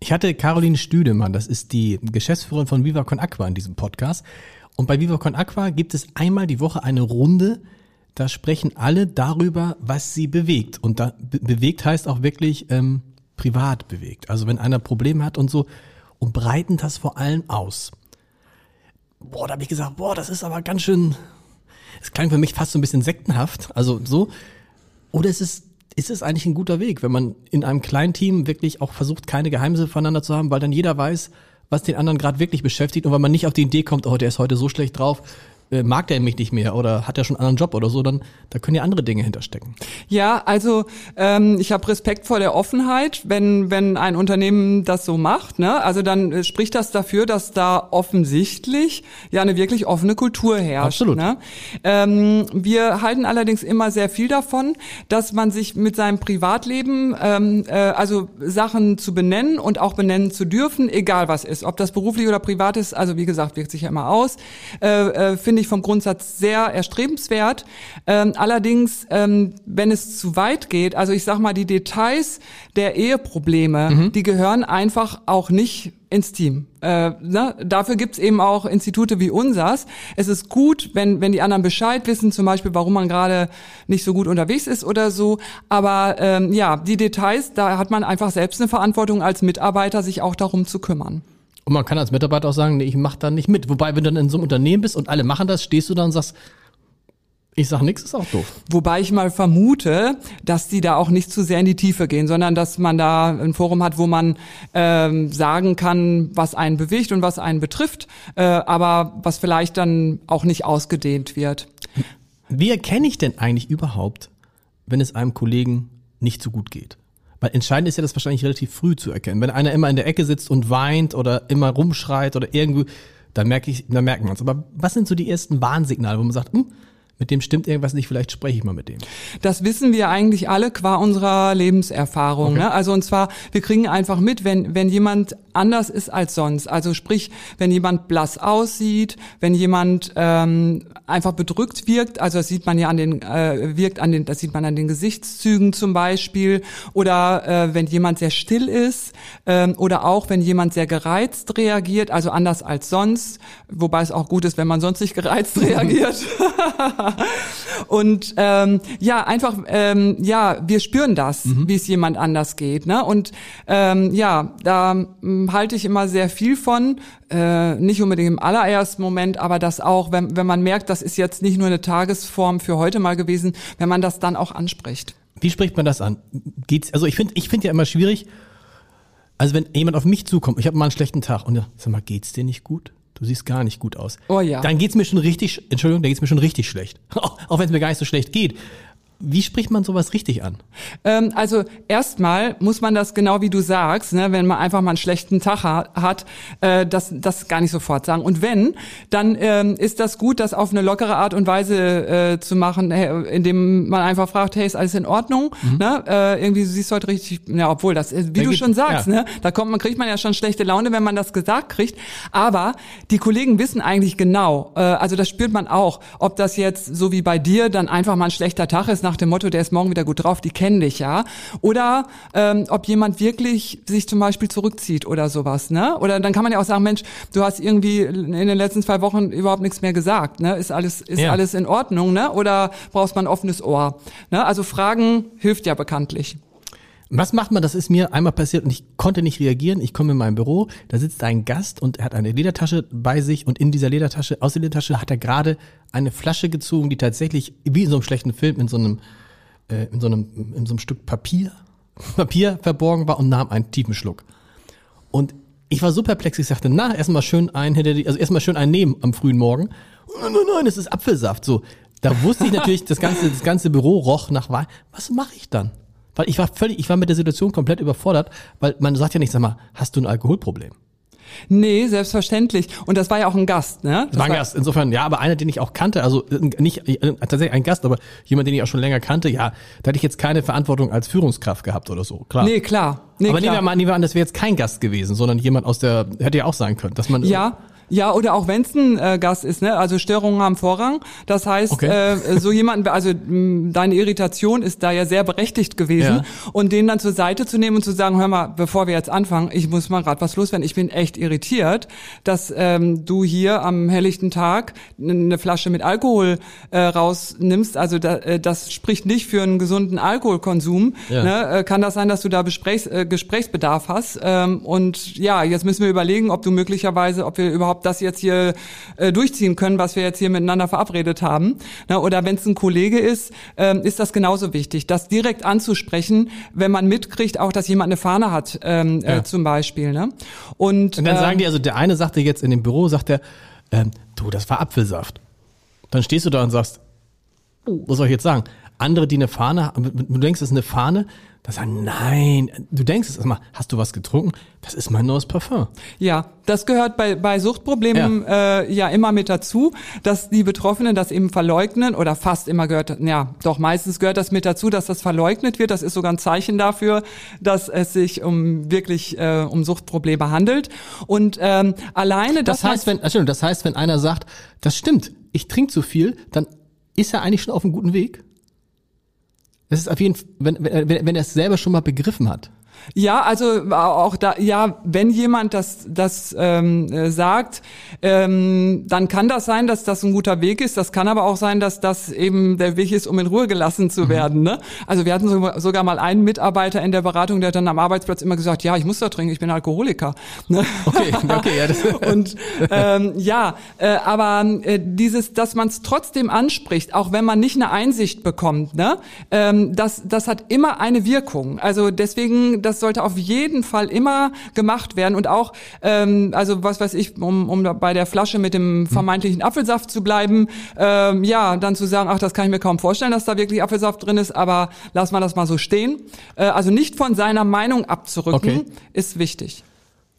Ich hatte Caroline Stüdemann, das ist die Geschäftsführerin von Viva Con Aqua in diesem Podcast. Und bei Viva Con Aqua gibt es einmal die Woche eine Runde, da sprechen alle darüber, was sie bewegt. Und da be bewegt heißt auch wirklich ähm, privat bewegt. Also wenn einer Probleme hat und so und breiten das vor allem aus. Boah, da habe ich gesagt, boah, das ist aber ganz schön. Es klang für mich fast so ein bisschen sektenhaft. Also so. Oder es ist ist es eigentlich ein guter Weg, wenn man in einem kleinen Team wirklich auch versucht, keine Geheimnisse voneinander zu haben, weil dann jeder weiß, was den anderen gerade wirklich beschäftigt und weil man nicht auf die Idee kommt, oh, der ist heute so schlecht drauf, äh, mag der mich nicht mehr oder hat er schon einen anderen Job oder so, dann da können ja andere Dinge hinterstecken. Ja, also ähm, ich habe Respekt vor der Offenheit, wenn wenn ein Unternehmen das so macht. Ne? Also dann äh, spricht das dafür, dass da offensichtlich ja eine wirklich offene Kultur herrscht. Absolut. Ne? Ähm, wir halten allerdings immer sehr viel davon, dass man sich mit seinem Privatleben ähm, äh, also Sachen zu benennen und auch benennen zu dürfen, egal was ist, ob das beruflich oder privat ist. Also wie gesagt, wirkt sich ja immer aus. Äh, äh, Finde finde ich vom Grundsatz sehr erstrebenswert. Ähm, allerdings, ähm, wenn es zu weit geht, also ich sag mal, die Details der Eheprobleme, mhm. die gehören einfach auch nicht ins Team. Äh, ne? Dafür gibt's eben auch Institute wie unsers. Es ist gut, wenn, wenn die anderen Bescheid wissen, zum Beispiel, warum man gerade nicht so gut unterwegs ist oder so. Aber ähm, ja, die Details, da hat man einfach selbst eine Verantwortung als Mitarbeiter, sich auch darum zu kümmern. Und man kann als Mitarbeiter auch sagen, nee, ich mache da nicht mit. Wobei, wenn du dann in so einem Unternehmen bist und alle machen das, stehst du da und sagst, ich sag nichts, ist auch doof. Wobei ich mal vermute, dass die da auch nicht zu sehr in die Tiefe gehen, sondern dass man da ein Forum hat, wo man ähm, sagen kann, was einen bewegt und was einen betrifft, äh, aber was vielleicht dann auch nicht ausgedehnt wird. Wie erkenne ich denn eigentlich überhaupt, wenn es einem Kollegen nicht so gut geht? Weil entscheidend ist ja das wahrscheinlich relativ früh zu erkennen. Wenn einer immer in der Ecke sitzt und weint oder immer rumschreit oder irgendwie, dann merke ich, dann merken wir es. Aber was sind so die ersten Warnsignale, wo man sagt, hm, mit dem stimmt irgendwas nicht, vielleicht spreche ich mal mit dem. Das wissen wir eigentlich alle qua unserer Lebenserfahrung. Okay. Ne? Also und zwar, wir kriegen einfach mit, wenn, wenn jemand anders ist als sonst. Also sprich, wenn jemand blass aussieht, wenn jemand ähm, einfach bedrückt wirkt, also das sieht man ja an den, äh, wirkt an den, das sieht man an den Gesichtszügen zum Beispiel, oder äh, wenn jemand sehr still ist, ähm, oder auch wenn jemand sehr gereizt reagiert, also anders als sonst, wobei es auch gut ist, wenn man sonst nicht gereizt reagiert. und ähm, ja, einfach, ähm, ja, wir spüren das, mhm. wie es jemand anders geht. Ne? Und ähm, ja, da ähm, halte ich immer sehr viel von. Äh, nicht unbedingt im allerersten Moment, aber das auch, wenn, wenn man merkt, das ist jetzt nicht nur eine Tagesform für heute mal gewesen, wenn man das dann auch anspricht. Wie spricht man das an? Geht's, also ich finde ich finde ja immer schwierig, also wenn jemand auf mich zukommt, ich habe mal einen schlechten Tag und sag mal, geht's dir nicht gut? Du siehst gar nicht gut aus. Oh ja. Dann geht's mir schon richtig, Entschuldigung, dann geht's mir schon richtig schlecht. Auch wenn es mir gar nicht so schlecht geht. Wie spricht man sowas richtig an? Ähm, also erstmal muss man das genau wie du sagst, ne, wenn man einfach mal einen schlechten Tag ha hat, äh, das, das gar nicht sofort sagen. Und wenn, dann ähm, ist das gut, das auf eine lockere Art und Weise äh, zu machen, äh, indem man einfach fragt, hey, ist alles in Ordnung? Mhm. Ne? Äh, irgendwie du siehst heute richtig, ja, obwohl das, äh, wie da du schon sagst, ja. ne, da kommt man, kriegt man ja schon schlechte Laune, wenn man das gesagt kriegt. Aber die Kollegen wissen eigentlich genau, äh, also das spürt man auch, ob das jetzt so wie bei dir dann einfach mal ein schlechter Tag ist nach dem Motto, der ist morgen wieder gut drauf, die kennen dich ja. Oder ähm, ob jemand wirklich sich zum Beispiel zurückzieht oder sowas, ne? Oder dann kann man ja auch sagen, Mensch, du hast irgendwie in den letzten zwei Wochen überhaupt nichts mehr gesagt, ne? Ist alles, ist ja. alles in Ordnung, ne? Oder brauchst man ein offenes Ohr? Ne? Also Fragen hilft ja bekanntlich. Was macht man? Das ist mir einmal passiert und ich konnte nicht reagieren. Ich komme in mein Büro, da sitzt ein Gast und er hat eine Ledertasche bei sich und in dieser Ledertasche, aus der Ledertasche hat er gerade eine Flasche gezogen, die tatsächlich wie in so einem schlechten Film in so einem äh, in so einem in so einem Stück Papier Papier verborgen war und nahm einen tiefen Schluck. Und ich war so perplex, ich sagte, na, erstmal schön ein hinter die, also erstmal schön ein nehmen am frühen Morgen. Nein, nein, nein, es ist Apfelsaft. So, da wusste ich natürlich, das ganze, das ganze Büro roch nach Wein. Was mache ich dann? Weil ich war völlig, ich war mit der Situation komplett überfordert, weil man sagt ja nicht, sag mal, hast du ein Alkoholproblem? Nee, selbstverständlich. Und das war ja auch ein Gast, ne? Das war ein Gast, insofern, ja, aber einer, den ich auch kannte, also äh, nicht äh, tatsächlich ein Gast, aber jemand, den ich auch schon länger kannte, ja, da hätte ich jetzt keine Verantwortung als Führungskraft gehabt oder so, klar. Nee, klar. Nee, aber klar. nehmen wir mal, nehmen wir an, das wäre jetzt kein Gast gewesen, sondern jemand aus der, hätte ja auch sein können, dass man. Ja, ja, oder auch wenn es ein äh, Gast ist, ne? Also Störungen haben Vorrang. Das heißt, okay. äh, so jemanden, also mh, deine Irritation ist da ja sehr berechtigt gewesen. Ja. Und den dann zur Seite zu nehmen und zu sagen, hör mal, bevor wir jetzt anfangen, ich muss mal gerade was loswerden, ich bin echt irritiert, dass ähm, du hier am helllichten Tag eine Flasche mit Alkohol äh, rausnimmst. Also da, äh, das spricht nicht für einen gesunden Alkoholkonsum. Ja. Ne? Äh, kann das sein, dass du da Gesprächs, äh, Gesprächsbedarf hast? Ähm, und ja, jetzt müssen wir überlegen, ob du möglicherweise, ob wir überhaupt das jetzt hier äh, durchziehen können, was wir jetzt hier miteinander verabredet haben. Na, oder wenn es ein Kollege ist, ähm, ist das genauso wichtig, das direkt anzusprechen, wenn man mitkriegt, auch dass jemand eine Fahne hat, ähm, äh, ja. äh, zum Beispiel. Ne? Und, Und dann ähm, sagen die, also der eine sagte jetzt in dem Büro, sagt er, ähm, du, das war Apfelsaft. Dann stehst du da und sagst, oh, was soll ich jetzt sagen? Andere, die eine Fahne, du denkst, das ist eine Fahne, da sagen, nein, du denkst es erstmal, hast du was getrunken? Das ist mein neues Parfum. Ja, das gehört bei, bei Suchtproblemen ja. Äh, ja immer mit dazu, dass die Betroffenen das eben verleugnen oder fast immer gehört, ja, doch meistens gehört das mit dazu, dass das verleugnet wird. Das ist sogar ein Zeichen dafür, dass es sich um wirklich äh, um Suchtprobleme handelt. Und ähm, alleine das heißt, wenn, Entschuldigung, das heißt, wenn einer sagt, das stimmt, ich trinke zu viel, dann ist er eigentlich schon auf einem guten Weg. Das ist auf jeden Fall, wenn, wenn, wenn er es selber schon mal begriffen hat. Ja, also auch da, ja, wenn jemand das, das ähm, äh, sagt, ähm, dann kann das sein, dass das ein guter Weg ist. Das kann aber auch sein, dass das eben der Weg ist, um in Ruhe gelassen zu mhm. werden. Ne? Also wir hatten sogar mal einen Mitarbeiter in der Beratung, der hat dann am Arbeitsplatz immer gesagt, ja, ich muss da trinken, ich bin Alkoholiker. Ne? Okay, okay, ja. Das Und ähm, ja, äh, aber äh, dieses, dass man es trotzdem anspricht, auch wenn man nicht eine Einsicht bekommt, ne? ähm, das, das hat immer eine Wirkung. Also deswegen, das sollte auf jeden Fall immer gemacht werden und auch, ähm, also was weiß ich, um, um bei der Flasche mit dem vermeintlichen Apfelsaft zu bleiben, ähm, ja, dann zu sagen, ach, das kann ich mir kaum vorstellen, dass da wirklich Apfelsaft drin ist, aber lass mal das mal so stehen. Äh, also nicht von seiner Meinung abzurücken, okay. ist wichtig.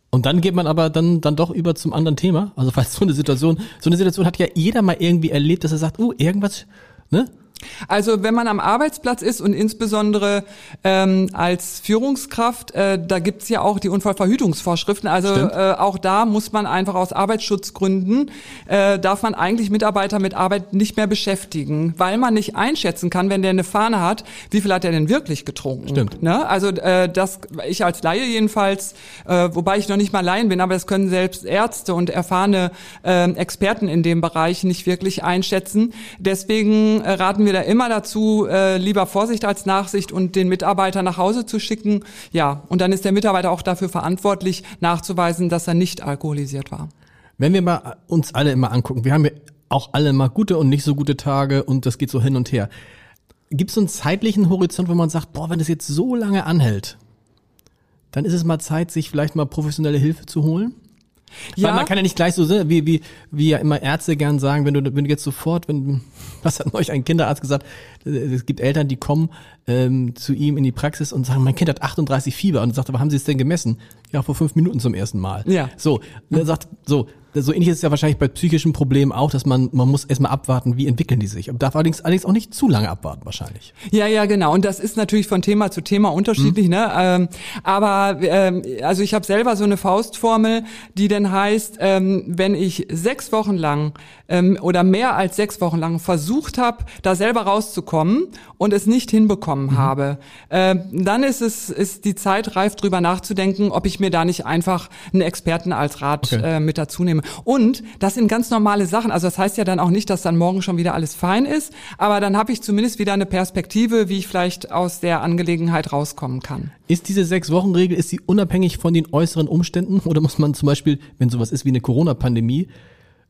Und dann geht man aber dann, dann doch über zum anderen Thema. Also falls so eine Situation, so eine Situation hat ja jeder mal irgendwie erlebt, dass er sagt, uh, irgendwas, ne? Also wenn man am Arbeitsplatz ist und insbesondere ähm, als Führungskraft, äh, da gibt's ja auch die Unfallverhütungsvorschriften. Also äh, auch da muss man einfach aus Arbeitsschutzgründen, äh, darf man eigentlich Mitarbeiter mit Arbeit nicht mehr beschäftigen, weil man nicht einschätzen kann, wenn der eine Fahne hat, wie viel hat er denn wirklich getrunken. Stimmt. Ne? Also äh, das, ich als Laie jedenfalls, äh, wobei ich noch nicht mal Laien bin, aber das können selbst Ärzte und erfahrene äh, Experten in dem Bereich nicht wirklich einschätzen. Deswegen äh, raten wir wir da immer dazu, äh, lieber Vorsicht als Nachsicht und den Mitarbeiter nach Hause zu schicken. Ja, und dann ist der Mitarbeiter auch dafür verantwortlich, nachzuweisen, dass er nicht alkoholisiert war. Wenn wir mal uns alle immer angucken, wir haben ja auch alle mal gute und nicht so gute Tage und das geht so hin und her. Gibt es so einen zeitlichen Horizont, wo man sagt, boah, wenn das jetzt so lange anhält, dann ist es mal Zeit, sich vielleicht mal professionelle Hilfe zu holen? Ja. Weil man kann ja nicht gleich so, wie, wie, wie ja immer Ärzte gern sagen, wenn du, wenn du jetzt sofort, wenn, was hat neulich ein Kinderarzt gesagt, es gibt Eltern, die kommen ähm, zu ihm in die Praxis und sagen, mein Kind hat 38 Fieber und er sagt, aber haben Sie es denn gemessen? Ja, vor fünf Minuten zum ersten Mal. Ja. So, und er sagt, so, so ähnlich ist es ja wahrscheinlich bei psychischen Problemen auch, dass man, man muss erstmal abwarten, wie entwickeln die sich. darf allerdings, allerdings auch nicht zu lange abwarten wahrscheinlich. Ja, ja, genau. Und das ist natürlich von Thema zu Thema unterschiedlich. Mhm. Ne? Ähm, aber ähm, also ich habe selber so eine Faustformel, die dann heißt, ähm, wenn ich sechs Wochen lang ähm, oder mehr als sechs Wochen lang versucht habe, da selber rauszukommen und es nicht hinbekommen mhm. habe, äh, dann ist es ist die Zeit reif, drüber nachzudenken, ob ich mir da nicht einfach einen Experten als Rat okay. äh, mit dazu nehme. Und das sind ganz normale Sachen. Also das heißt ja dann auch nicht, dass dann morgen schon wieder alles fein ist, aber dann habe ich zumindest wieder eine Perspektive, wie ich vielleicht aus der Angelegenheit rauskommen kann. Ist diese Sechs-Wochen-Regel, ist sie unabhängig von den äußeren Umständen oder muss man zum Beispiel, wenn sowas ist wie eine Corona-Pandemie,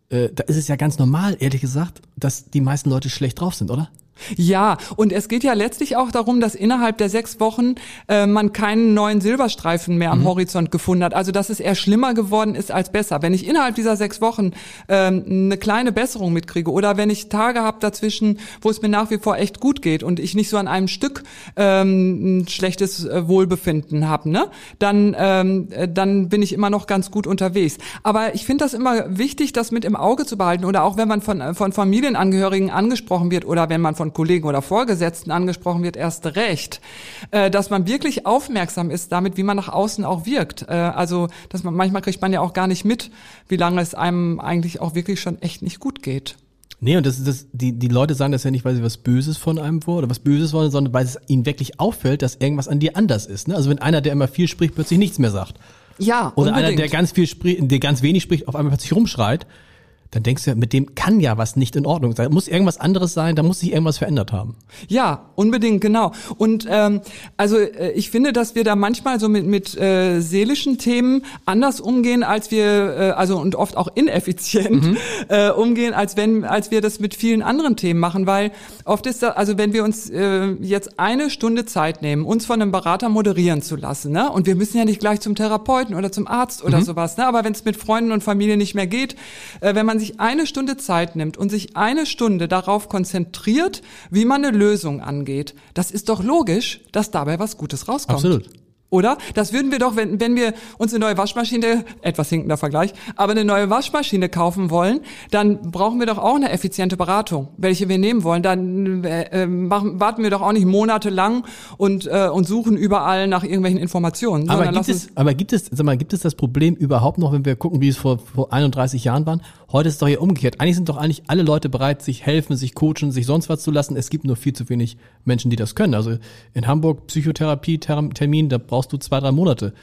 äh, da ist es ja ganz normal, ehrlich gesagt, dass die meisten Leute schlecht drauf sind, oder? Ja, und es geht ja letztlich auch darum, dass innerhalb der sechs Wochen äh, man keinen neuen Silberstreifen mehr am mhm. Horizont gefunden hat. Also dass es eher schlimmer geworden ist als besser. Wenn ich innerhalb dieser sechs Wochen ähm, eine kleine Besserung mitkriege oder wenn ich Tage habe dazwischen, wo es mir nach wie vor echt gut geht und ich nicht so an einem Stück ähm, ein schlechtes äh, Wohlbefinden habe, ne, dann ähm, äh, dann bin ich immer noch ganz gut unterwegs. Aber ich finde das immer wichtig, das mit im Auge zu behalten oder auch wenn man von von Familienangehörigen angesprochen wird oder wenn man von Kollegen oder Vorgesetzten angesprochen wird, erst recht, äh, dass man wirklich aufmerksam ist damit, wie man nach außen auch wirkt. Äh, also, dass man manchmal kriegt man ja auch gar nicht mit, wie lange es einem eigentlich auch wirklich schon echt nicht gut geht. Nee, und das ist das, die, die Leute sagen das ja nicht, weil sie was Böses von einem vor oder was Böses wollen, sondern weil es ihnen wirklich auffällt, dass irgendwas an dir anders ist. Ne? Also wenn einer, der immer viel spricht, plötzlich nichts mehr sagt. Ja. Oder unbedingt. einer, der ganz viel spricht, der ganz wenig spricht, auf einmal plötzlich rumschreit, dann denkst du, mit dem kann ja was nicht in Ordnung sein. Muss irgendwas anderes sein, da muss sich irgendwas verändert haben. Ja, unbedingt, genau. Und ähm, also äh, ich finde, dass wir da manchmal so mit, mit äh, seelischen Themen anders umgehen, als wir, äh, also und oft auch ineffizient mhm. äh, umgehen, als wenn, als wir das mit vielen anderen Themen machen, weil oft ist da, also wenn wir uns äh, jetzt eine Stunde Zeit nehmen, uns von einem Berater moderieren zu lassen, ne? Und wir müssen ja nicht gleich zum Therapeuten oder zum Arzt oder mhm. sowas, ne? Aber wenn es mit Freunden und Familie nicht mehr geht, äh, wenn man sich eine Stunde Zeit nimmt und sich eine Stunde darauf konzentriert, wie man eine Lösung angeht, das ist doch logisch, dass dabei was Gutes rauskommt. Absolut. Oder? Das würden wir doch, wenn, wenn wir uns eine neue Waschmaschine, etwas hinkender Vergleich, aber eine neue Waschmaschine kaufen wollen, dann brauchen wir doch auch eine effiziente Beratung, welche wir nehmen wollen. Dann äh, machen, warten wir doch auch nicht monatelang und, äh, und suchen überall nach irgendwelchen Informationen. Aber gibt, es, aber gibt es, sag mal, gibt es das Problem überhaupt noch, wenn wir gucken, wie es vor, vor 31 Jahren waren? Heute ist es doch hier umgekehrt. Eigentlich sind doch eigentlich alle Leute bereit, sich helfen, sich coachen, sich sonst was zu lassen. Es gibt nur viel zu wenig Menschen, die das können. Also in Hamburg Psychotherapie-Termin, da brauchst du zwei, drei Monate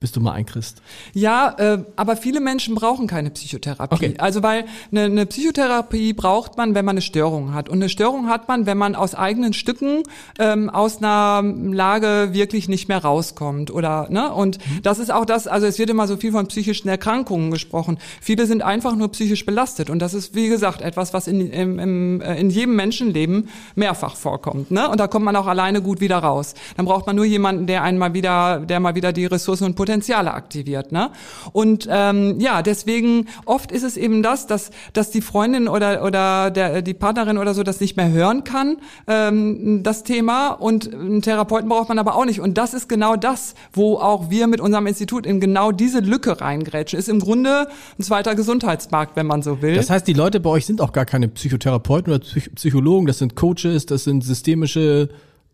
bis du mal einkriegst. Ja, äh, aber viele Menschen brauchen keine Psychotherapie. Okay. Also weil eine, eine Psychotherapie braucht man, wenn man eine Störung hat. Und eine Störung hat man, wenn man aus eigenen Stücken ähm, aus einer Lage wirklich nicht mehr rauskommt. Oder ne? Und mhm. das ist auch das, also es wird immer so viel von psychischen Erkrankungen gesprochen. Viele sind einfach nur psychisch belastet. Und das ist, wie gesagt, etwas, was in, im, im, äh, in jedem Menschenleben mehrfach vorkommt. Ne? Und da kommt man auch alleine gut wieder raus. Dann braucht man nur jemanden, der einmal wieder, der mal wieder die Ressourcen und Potenziale aktiviert. Ne? Und ähm, ja, deswegen oft ist es eben das, dass, dass die Freundin oder, oder der, die Partnerin oder so das nicht mehr hören kann, ähm, das Thema. Und einen Therapeuten braucht man aber auch nicht. Und das ist genau das, wo auch wir mit unserem Institut in genau diese Lücke reingrätschen. Ist im Grunde ein zweiter Gesundheitsmarkt, wenn man so will. Das heißt, die Leute bei euch sind auch gar keine Psychotherapeuten oder Psych Psychologen, das sind Coaches, das sind systemische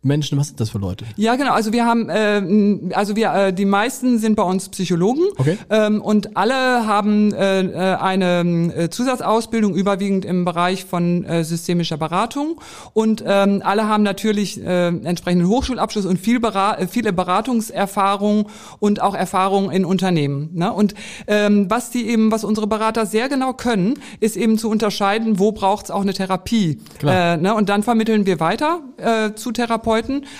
Menschen? Was sind das für Leute? Ja, genau. Also wir haben, äh, also wir, äh, die meisten sind bei uns Psychologen Okay. ähm, und alle haben äh, äh, eine äh, Zusatzausbildung überwiegend im Bereich von äh, systemischer Beratung und ähm, alle haben natürlich äh, entsprechenden Hochschulabschluss und viel Bera äh, viele Beratungserfahrung und auch Erfahrung in Unternehmen. Ne? Und ähm, was die eben, was unsere Berater sehr genau können, ist eben zu unterscheiden, wo braucht es auch eine Therapie. Klar. Äh, ne? Und dann vermitteln wir weiter äh, zu Therapeuten,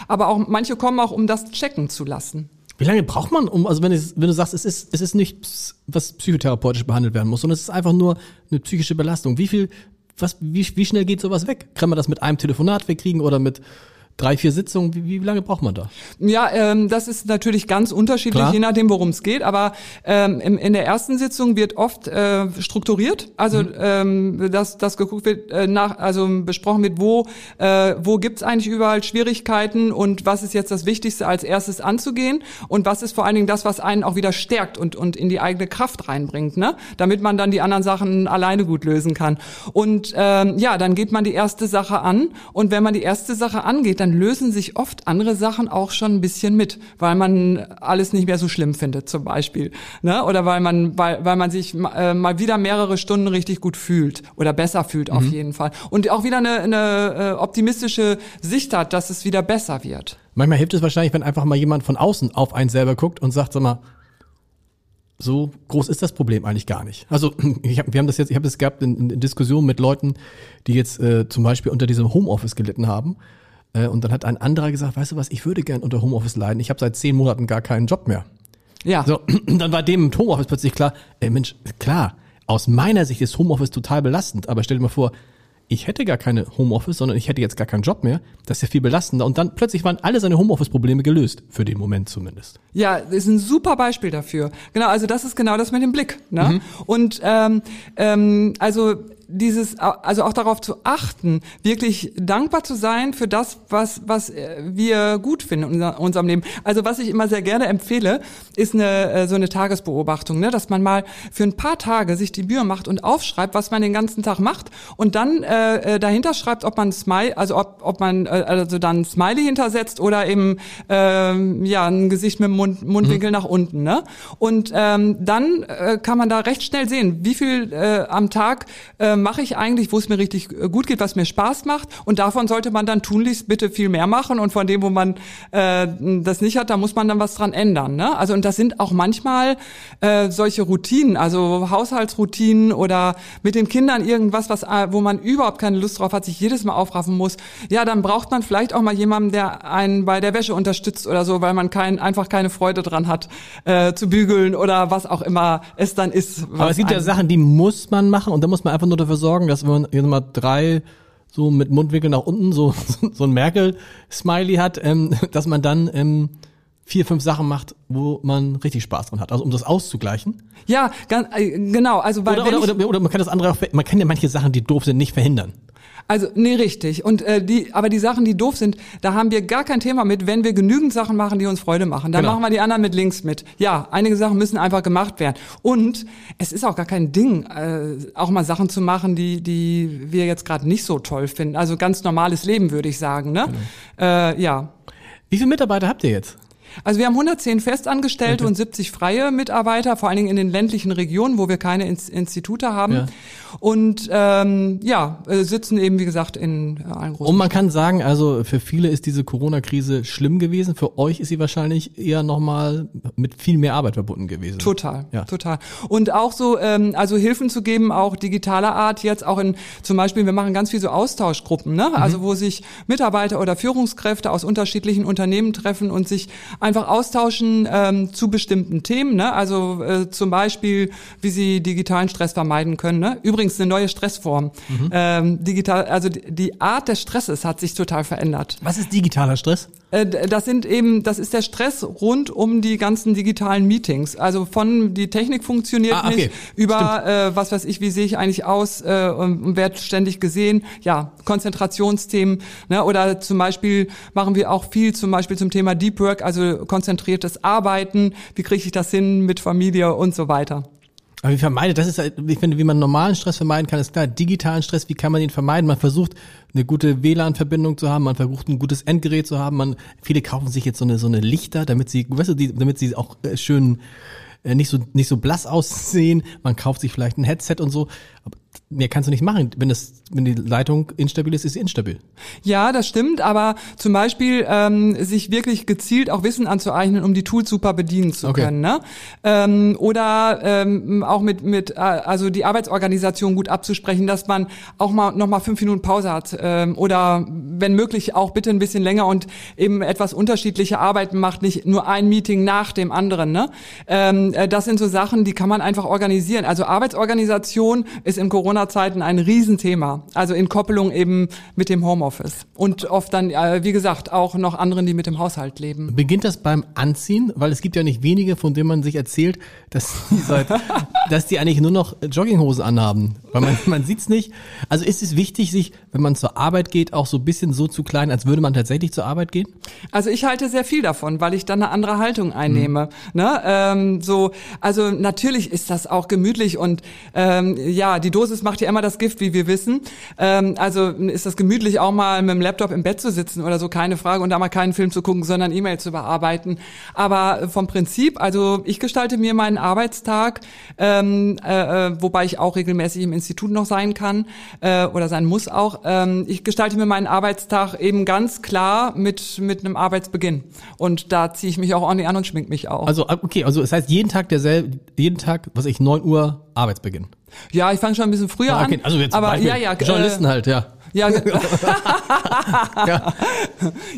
aber auch manche kommen auch, um das checken zu lassen. Wie lange braucht man, um, also wenn, es, wenn du sagst, es ist, es ist nicht, was psychotherapeutisch behandelt werden muss, sondern es ist einfach nur eine psychische Belastung. Wie viel, was, wie, wie schnell geht sowas weg? Kann man das mit einem Telefonat wegkriegen oder mit drei, vier Sitzungen? Wie, wie lange braucht man da? Ja, ähm, das ist natürlich ganz unterschiedlich, Klar. je nachdem, worum es geht. Aber ähm, im, in der ersten Sitzung wird oft äh, strukturiert, also Mhm. ähm, dass, dass geguckt wird, äh, nach, also besprochen wird, wo äh, wo gibt's eigentlich überall Schwierigkeiten und was ist jetzt das Wichtigste als erstes anzugehen und was ist vor allen Dingen das, was einen auch wieder stärkt und und in die eigene Kraft reinbringt, ne? Damit man dann die anderen Sachen alleine gut lösen kann. Und ähm, ja, dann geht man die erste Sache an und wenn man die erste Sache angeht, dann lösen sich oft andere Sachen auch schon ein bisschen mit, weil man alles nicht mehr so schlimm findet, zum Beispiel. Ne? Oder weil man, weil, weil man sich äh, mal wieder mehrere Stunden richtig gut fühlt oder besser fühlt auf jeden Fall. Und auch wieder eine, eine äh, optimistische Sicht hat, dass es wieder besser wird. Manchmal hilft es wahrscheinlich, wenn einfach mal jemand von außen auf einen selber guckt und sagt, sag mal, so groß ist das Problem eigentlich gar nicht. Also ich hab, wir haben das jetzt, ich habe das gehabt in, in Diskussionen mit Leuten, die jetzt äh, zum Beispiel unter diesem Homeoffice gelitten haben. Äh, und dann hat ein anderer gesagt, weißt du was, ich würde gern unter Homeoffice leiden. Ich habe seit zehn Monaten gar keinen Job mehr. Ja. So, dann war dem im Homeoffice plötzlich klar, ey Mensch, klar, aus meiner Sicht ist Homeoffice total belastend, aber stell dir mal vor, ich hätte gar keine Homeoffice, sondern ich hätte jetzt gar keinen Job mehr. Das ist ja viel belastender. Und dann plötzlich waren alle seine Homeoffice-Probleme gelöst. Für den Moment zumindest. Ja, das ist ein super Beispiel dafür. Genau, also das ist genau das mit dem Blick. Ne? Und ähm, ähm, also dieses, also auch darauf zu achten, wirklich dankbar zu sein für das, was was äh, wir gut finden in unser- unserem Leben. Also was ich immer sehr gerne empfehle, ist eine äh, so eine Tagesbeobachtung, ne? dass man mal für ein paar Tage sich die Mühe macht und aufschreibt, was man den ganzen Tag macht und dann äh, äh, dahinter schreibt, ob man Smile, also ob, ob man äh, also dann Smiley hintersetzt oder eben ähm, ja ein Gesicht mit dem Mund, Mundwinkel nach unten, ne? Und ähm, dann äh, kann man da recht schnell sehen, wie viel äh, am Tag äh, mache ich eigentlich, wo es mir richtig äh, gut geht, was mir Spaß macht. Und davon sollte man dann tunlichst bitte viel mehr machen. Und von dem, wo man äh, das nicht hat, da muss man dann was dran ändern. Ne? Also und das sind auch manchmal äh, solche Routinen, also Haushaltsroutinen oder mit den Kindern irgendwas, was äh, wo man überhaupt keine Lust drauf hat, sich jedes Mal aufraffen muss. Ja, dann braucht man vielleicht auch mal jemanden, der einen bei der Wäsche unterstützt oder so, weil man kein, einfach keine Freude dran hat, äh, zu bügeln oder was auch immer es dann ist. Aber es gibt ja Sachen, die muss man machen und da muss man einfach nur dafür sorgen, dass man jetzt mal drei so mit Mundwinkel nach unten so, so ein Merkel-Smiley hat, ähm, dass man dann ähm, vier, fünf Sachen macht, wo man richtig Spaß dran hat. Also um das auszugleichen. Ja, ganz, äh, genau. Also weil Oder, oder, oder, oder man kann das andere auch, man kann ja manche Sachen, die doof sind, nicht verhindern. Also nee, richtig. Und äh, die, aber die Sachen, die doof sind, da haben wir gar kein Thema mit, wenn wir genügend Sachen machen, die uns Freude machen. Dann Genau. machen wir die anderen mit links mit. Ja, einige Sachen müssen einfach gemacht werden. Und es ist auch gar kein Ding, äh, auch mal Sachen zu machen, die die wir jetzt gerade nicht so toll finden. Also ganz normales Leben, würde ich sagen. Ne? Äh, ja. Wie viele Mitarbeiter habt ihr jetzt? Also wir haben 110 Festangestellte und 70 freie Mitarbeiter, vor allen Dingen in den ländlichen Regionen, wo wir keine Ins Institute haben. Ja. Und ähm, ja, äh, sitzen eben, wie gesagt, in äh, allen großen Und man kann sagen, also für viele ist diese Corona-Krise schlimm gewesen. Für euch ist sie wahrscheinlich eher nochmal mit viel mehr Arbeit verbunden gewesen. Total, Ja. total. Und auch so, ähm, also Hilfen zu geben, auch digitaler Art jetzt, auch in, zum Beispiel, wir machen ganz viel so Austauschgruppen, ne? Also wo sich Mitarbeiter oder Führungskräfte aus unterschiedlichen Unternehmen treffen und sich einfach austauschen ähm, zu bestimmten Themen, ne? Also äh, zum Beispiel, wie sie digitalen Stress vermeiden können. Ne? Übrigens eine neue Stressform. Ähm, digital, also die Art des Stresses hat sich total verändert. Was ist digitaler Stress? Äh, Das sind eben, das ist der Stress rund um die ganzen digitalen Meetings. Also von die Technik funktioniert Ah, okay. nicht über äh, was weiß ich, wie sehe ich eigentlich aus äh, und und werd ständig gesehen. Ja, Konzentrationsthemen. Ne? Oder zum Beispiel machen wir auch viel zum Beispiel zum Thema Deep Work, also konzentriertes Arbeiten. Wie kriege ich das hin mit Familie und so weiter. Aber wie vermeidet, das ist, halt, ich finde, wie man normalen Stress vermeiden kann, ist klar. Digitalen Stress, wie kann man den vermeiden? Man versucht, eine gute WLAN-Verbindung zu haben, man versucht, ein gutes Endgerät zu haben. Man, viele kaufen sich jetzt so eine, so eine Lichter, damit sie, weißt du, die, damit sie auch äh, schön, äh, nicht so, nicht so blass aussehen. Man kauft sich vielleicht ein Headset und so. Aber mehr kannst du nicht machen. Wenn das, wenn die Leitung instabil ist, ist sie instabil. Ja, das stimmt, aber zum Beispiel ähm, sich wirklich gezielt auch Wissen anzueignen, um die Tools super bedienen zu Okay. können. Ne? Ähm, oder ähm, auch mit, mit äh, also die Arbeitsorganisation gut abzusprechen, dass man auch mal noch mal fünf Minuten Pause hat ähm, oder wenn möglich auch bitte ein bisschen länger und eben etwas unterschiedliche Arbeiten macht, nicht nur ein Meeting nach dem anderen. Ne? Ähm, äh, das sind so Sachen, die kann man einfach organisieren. Also Arbeitsorganisation ist in Corona-Zeiten ein Riesenthema. Also in Koppelung eben mit dem Homeoffice. Und oft dann, äh, wie gesagt, auch noch anderen, die mit dem Haushalt leben. Beginnt das beim Anziehen? Weil es gibt ja nicht wenige, von denen man sich erzählt, dass die, seit, dass die eigentlich nur noch Jogginghosen anhaben. Weil man, man sieht's nicht. Also ist es wichtig, sich, wenn man zur Arbeit geht, auch so ein bisschen so zu klein, als würde man tatsächlich zur Arbeit gehen? Also ich halte sehr viel davon, weil ich dann eine andere Haltung einnehme. Mhm. Ne? Ähm, so, also natürlich ist das auch gemütlich und ähm, ja, die Dosis macht ja immer das Gift, wie wir wissen. Ähm, also ist das gemütlich auch mal mit dem Laptop im Bett zu sitzen oder so, keine Frage, und da mal keinen Film zu gucken, sondern E-Mail zu bearbeiten. Aber vom Prinzip, also ich gestalte mir meinen Arbeitstag, ähm, äh, äh, wobei ich auch regelmäßig im Institut noch sein kann äh, oder sein muss auch. Ähm, ich gestalte mir meinen Arbeitstag eben ganz klar mit mit einem Arbeitsbeginn und da ziehe ich mich auch ordentlich an und schmink mich auch. Also, okay, also es heißt jeden Tag derselbe, jeden Tag, was ich, 9 Uhr Arbeitsbeginn. Ja, ich fange schon ein bisschen früher Ja, okay, an. also jetzt aber Beispiel, ja, ja, Journalisten äh, halt, ja. ja, ja.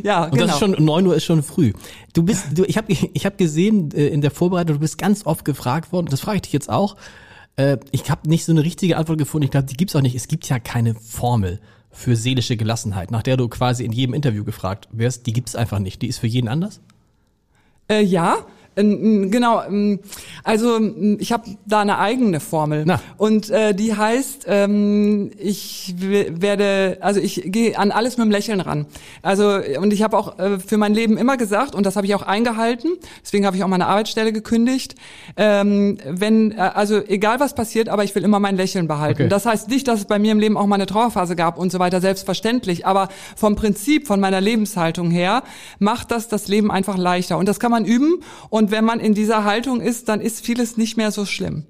ja, Und genau. das ist schon, 9 Uhr ist schon früh. Du bist, du, ich habe ich hab gesehen äh, in der Vorbereitung, du bist ganz oft gefragt worden, das frage ich dich jetzt auch. Äh, ich habe nicht so eine richtige Antwort gefunden, ich glaube, die gibt's auch nicht. Es gibt ja keine Formel für seelische Gelassenheit, nach der du quasi in jedem Interview gefragt wirst. Die gibt's einfach nicht. Die ist für jeden anders? Äh, ja, genau. ähm, Also ähm, ich habe da eine eigene Formel Na. und äh, die heißt, ähm, ich werde, also ich gehe an alles mit dem Lächeln ran. Also und ich habe auch äh, für mein Leben immer gesagt und das habe ich auch eingehalten. Deswegen habe ich auch meine Arbeitsstelle gekündigt. Ähm, wenn äh, also egal was passiert, aber ich will immer mein Lächeln behalten. Okay. Das heißt nicht, dass es bei mir im Leben auch mal eine Trauerphase gab und so weiter, selbstverständlich. Aber vom Prinzip, von meiner Lebenshaltung her, macht das das Leben einfach leichter. Und das kann man üben. Und wenn man in dieser Haltung ist, dann ist vieles nicht mehr so schlimm.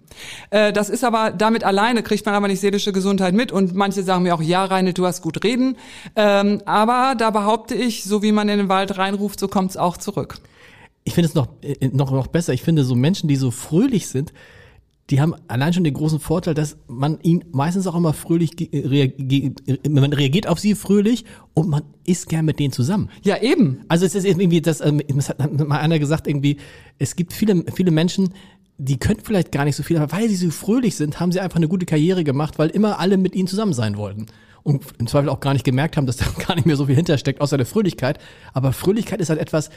Äh, das ist aber, damit alleine kriegt man aber nicht seelische Gesundheit mit. Und manche sagen mir auch, ja, Reinhold, du hast gut reden. Ähm, aber da behaupte ich, so wie man in den Wald reinruft, so kommt es auch zurück. Ich finde es noch, äh, noch, noch besser. Ich finde so Menschen, die so fröhlich sind, die haben allein schon den großen Vorteil, dass man ihn meistens auch immer fröhlich, ge- reage- man reagiert auf sie fröhlich und man ist gern mit denen zusammen. Ja, eben. Also es ist irgendwie, das, ähm, es hat mal einer gesagt, irgendwie, es gibt viele, viele Menschen, die können vielleicht gar nicht so viel, aber weil sie so fröhlich sind, haben sie einfach eine gute Karriere gemacht, weil immer alle mit ihnen zusammen sein wollten. Und im Zweifel auch gar nicht gemerkt haben, dass da gar nicht mehr so viel hintersteckt, außer der Fröhlichkeit. Aber Fröhlichkeit ist halt etwas, äh,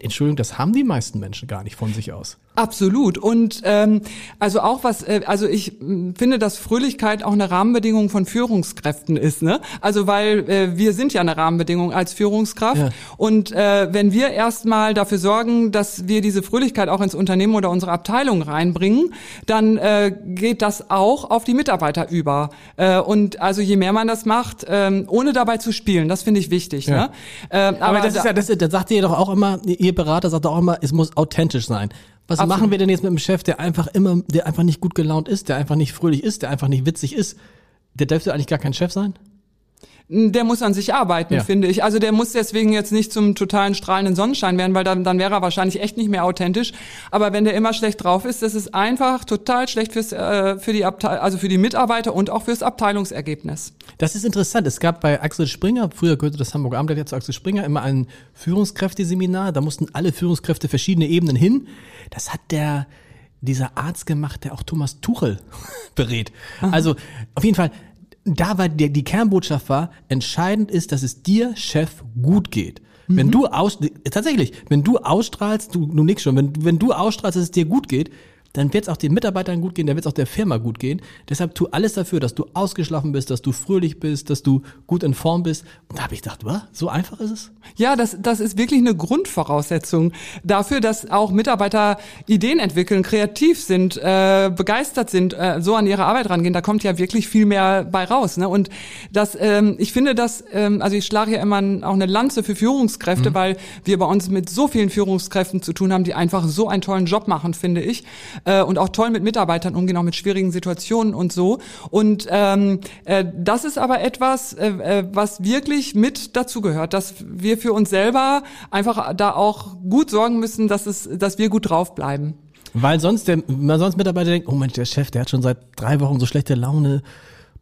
Entschuldigung, das haben die meisten Menschen gar nicht von sich aus. Absolut. Und ähm, also auch was, äh, also ich finde, dass Fröhlichkeit auch eine Rahmenbedingung von Führungskräften ist, ne? Also weil äh, wir sind ja eine Rahmenbedingung als Führungskraft. Ja. Und äh, wenn wir erstmal dafür sorgen, dass wir diese Fröhlichkeit auch ins Unternehmen oder unsere Abteilung reinbringen, dann äh, geht das auch auf die Mitarbeiter über. Äh, und also je mehr man das macht, ähm, ohne dabei zu spielen, das finde ich wichtig. Ja. Ne? Ähm, Aber, das da- ist ja, das, das sagt ihr doch auch immer, ihr Berater sagt auch immer, es muss authentisch sein. Was Absolut. machen wir denn jetzt mit einem Chef, der einfach immer, der einfach nicht gut gelaunt ist, der einfach nicht fröhlich ist, der einfach nicht witzig ist? Der dürfte eigentlich gar kein Chef sein? Der muss an sich arbeiten, Ja. finde ich. Also der muss deswegen jetzt nicht zum totalen strahlenden Sonnenschein werden, weil dann, dann wäre er wahrscheinlich echt nicht mehr authentisch. Aber wenn der immer schlecht drauf ist, das ist einfach total schlecht fürs, äh, für die Abteil also für die Mitarbeiter und auch fürs Abteilungsergebnis. Das ist interessant. Es gab bei Axel Springer, früher gehörte das Hamburger Abendblatt jetzt zu Axel Springer, immer ein Führungskräfteseminar. Da mussten alle Führungskräfte verschiedene Ebenen hin. Das hat der, dieser Arzt gemacht, der auch Thomas Tuchel berät. Also, auf jeden Fall, da war der, die Kernbotschaft war, entscheidend ist, dass es dir, Chef, gut geht. Wenn du aus, tatsächlich, wenn du ausstrahlst, du, du nix schon, wenn, wenn du ausstrahlst, dass es dir gut geht, dann wird es auch den Mitarbeitern gut gehen, dann wird es auch der Firma gut gehen. Deshalb tu alles dafür, dass du ausgeschlafen bist, dass du fröhlich bist, dass du gut in Form bist. Und da habe ich gedacht, was? So einfach ist es? Ja, das, das ist wirklich eine Grundvoraussetzung dafür, dass auch Mitarbeiter Ideen entwickeln, kreativ sind, äh, begeistert sind, äh, so an ihre Arbeit rangehen. Da kommt ja wirklich viel mehr bei raus. Ne? Und das, ähm, ich finde das, ähm, also ich schlage ja immer auch eine Lanze für Führungskräfte, mhm. weil wir bei uns mit so vielen Führungskräften zu tun haben, die einfach so einen tollen Job machen, finde ich äh, und auch toll mit Mitarbeitern umgehen, auch mit schwierigen Situationen und so. Und ähm, äh, das ist aber etwas, äh, äh, was wirklich mit dazu gehört, dass wir für uns selber einfach da auch gut sorgen müssen, dass es, dass wir gut drauf bleiben. Weil sonst der, man sonst Mitarbeiter denkt, oh Mensch, der Chef, der hat schon seit drei Wochen so schlechte Laune.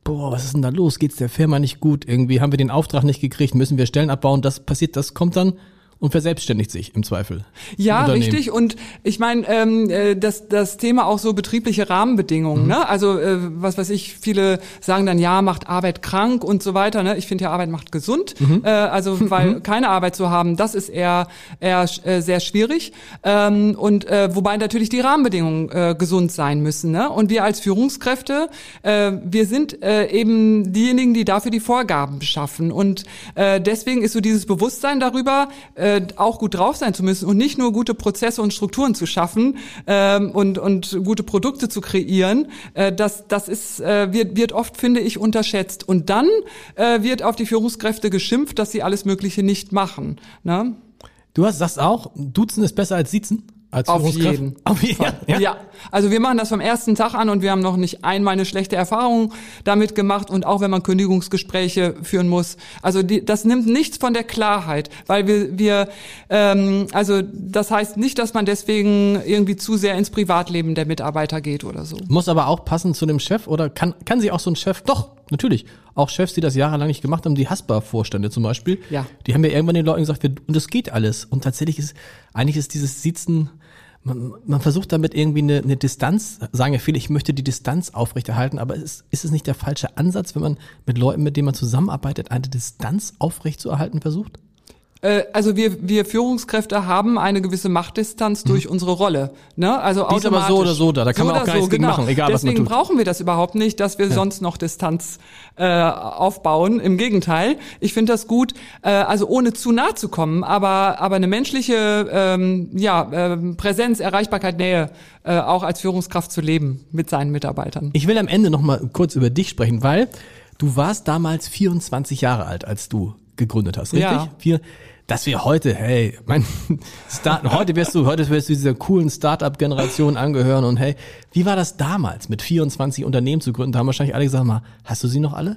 Boah, was ist denn da los? Geht's der Firma nicht gut? Irgendwie haben wir den Auftrag nicht gekriegt, müssen wir Stellen abbauen. Das passiert, das kommt dann und verselbstständigt sich im Zweifel. Ja, richtig. Und ich meine, ähm, äh, das, das Thema auch so betriebliche Rahmenbedingungen. Mhm. Ne? Also äh, was weiß ich, viele sagen dann, ja, macht Arbeit krank und so weiter. Ne? Ich finde ja, Arbeit macht gesund. Mhm. Äh, also weil mhm. keine Arbeit zu haben, das ist eher, eher äh, sehr schwierig. Ähm, und äh, wobei natürlich die Rahmenbedingungen äh, gesund sein müssen. Ne? Und wir als Führungskräfte, äh, wir sind äh, eben diejenigen, die dafür die Vorgaben beschaffen. Und äh, deswegen ist so dieses Bewusstsein darüber, äh, äh, auch gut drauf sein zu müssen und nicht nur gute Prozesse und Strukturen zu schaffen ähm, und, und gute Produkte zu kreieren, äh, das, das ist, äh, wird, wird oft, finde ich, unterschätzt. Und dann äh, wird auf die Führungskräfte geschimpft, dass sie alles Mögliche nicht machen. Ne? Du hast, sagst auch, Duzen ist besser als Siezen? Als Auf jeden. Auf jeden. Ja. ja. Also wir machen das vom ersten Tag an und wir haben noch nicht einmal eine schlechte Erfahrung damit gemacht und auch wenn man Kündigungsgespräche führen muss. Also die, das nimmt nichts von der Klarheit, weil wir, wir ähm, also das heißt nicht, dass man deswegen irgendwie zu sehr ins Privatleben der Mitarbeiter geht oder so. Muss aber auch passen zu dem Chef oder kann, kann sich auch so ein Chef, doch, natürlich, auch Chefs, die das jahrelang nicht gemacht haben, die Haspa-Vorstände zum Beispiel, ja. die haben ja irgendwann den Leuten gesagt, wir, und es geht alles. Und tatsächlich ist, eigentlich ist dieses Sitzen man, man versucht damit irgendwie eine, eine Distanz, sagen ja viele, ich möchte die Distanz aufrechterhalten, aber ist, ist es nicht der falsche Ansatz, wenn man mit Leuten, mit denen man zusammenarbeitet, eine Distanz aufrechtzuerhalten versucht? Äh, also wir, wir Führungskräfte haben eine gewisse Machtdistanz durch mhm. unsere Rolle. Ne? Also Die ist aber so oder so da, da kann so man auch gar nichts so, gegen genau. machen, egal Deswegen was man tut. brauchen wir das überhaupt nicht, dass wir ja. sonst noch Distanz äh, aufbauen. Im Gegenteil, ich finde das gut, äh, also ohne zu nah zu kommen, aber, aber eine menschliche ähm, ja, äh, Präsenz, Erreichbarkeit, Nähe äh, auch als Führungskraft zu leben mit seinen Mitarbeitern. Ich will am Ende noch mal kurz über dich sprechen, weil du warst damals 24 Jahre alt, als du gegründet hast, richtig? Ja. Vier, dass wir heute, hey, mein Start, heute wirst du, heute wirst du dieser coolen Startup-Generation angehören und hey, wie war das damals, mit 24 Unternehmen zu gründen? Da haben wahrscheinlich alle gesagt, mal, hast du sie noch alle?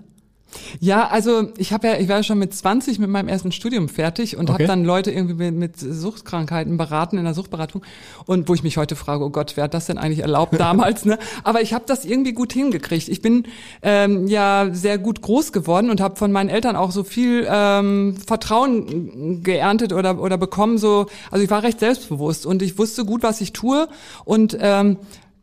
Ja, also ich habe ja, ich war ja schon mit 20 mit meinem ersten Studium fertig und okay. habe dann Leute irgendwie mit, Suchtkrankheiten beraten in der Suchtberatung und wo ich mich heute frage, oh Gott, wer hat das denn eigentlich erlaubt damals? ne? Aber ich habe das irgendwie gut hingekriegt. Ich bin ähm, ja sehr gut groß geworden und habe von meinen Eltern auch so viel ähm, Vertrauen geerntet oder oder bekommen. So, also ich war recht selbstbewusst und ich wusste gut, was ich tue und ähm,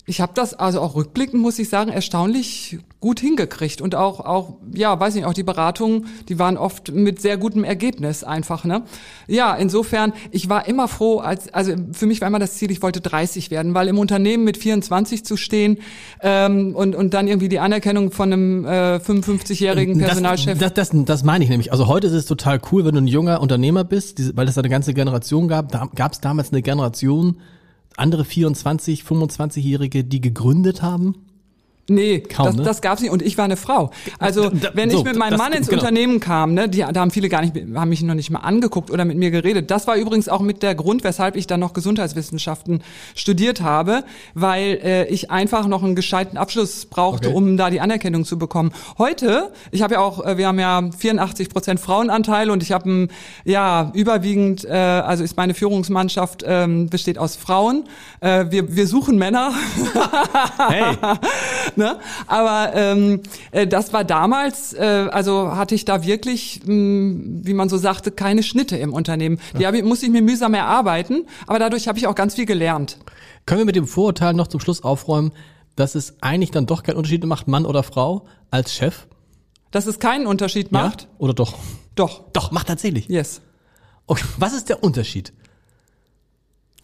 ich habe das also auch rückblickend muss ich sagen erstaunlich gut hingekriegt. Und auch auch ja weiß nicht auch die Beratungen die waren oft mit sehr gutem Ergebnis einfach ne? Ja insofern ich war immer froh als also für mich war immer das Ziel ich wollte 30 werden weil im Unternehmen mit 24 zu stehen ähm, und und dann irgendwie die Anerkennung von einem äh, 55-jährigen Personalchef. das, das, das das meine ich nämlich. Also heute ist es total cool wenn du ein junger Unternehmer bist weil es da eine ganze Generation gab da gab es damals eine Generation andere 24, 25-Jährige, die gegründet haben? Nee, Kaum, das, ne? das gab's nicht. Und ich war eine Frau. Also da, wenn so, ich mit meinem Mann ins genau. Unternehmen kam, ne, die, da haben viele gar nicht, haben mich noch nicht mal angeguckt oder mit mir geredet. Das war übrigens auch mit der Grund, weshalb ich dann noch Gesundheitswissenschaften studiert habe, weil äh, ich einfach noch einen gescheiten Abschluss brauchte, okay. um da die Anerkennung zu bekommen. Heute, ich habe ja auch, äh, wir haben ja 84 Prozent Frauenanteil und ich habe ja überwiegend, äh, also ist meine Führungsmannschaft ähm, besteht aus Frauen. Äh, wir, wir suchen Männer. hey. ne? Aber ähm, äh, das war damals, äh, also hatte ich da wirklich, mh, hm, wie man so sagte, keine Schnitte im Unternehmen. Die hab ich, musste ich mir mühsam erarbeiten, aber dadurch habe ich auch ganz viel gelernt. Können wir mit dem Vorurteil noch zum Schluss aufräumen, dass es eigentlich dann doch keinen Unterschied macht, Mann oder Frau als Chef? Dass es keinen Unterschied macht? Ja? Oder doch? Doch. Doch, macht tatsächlich. Yes. Okay, was ist der Unterschied?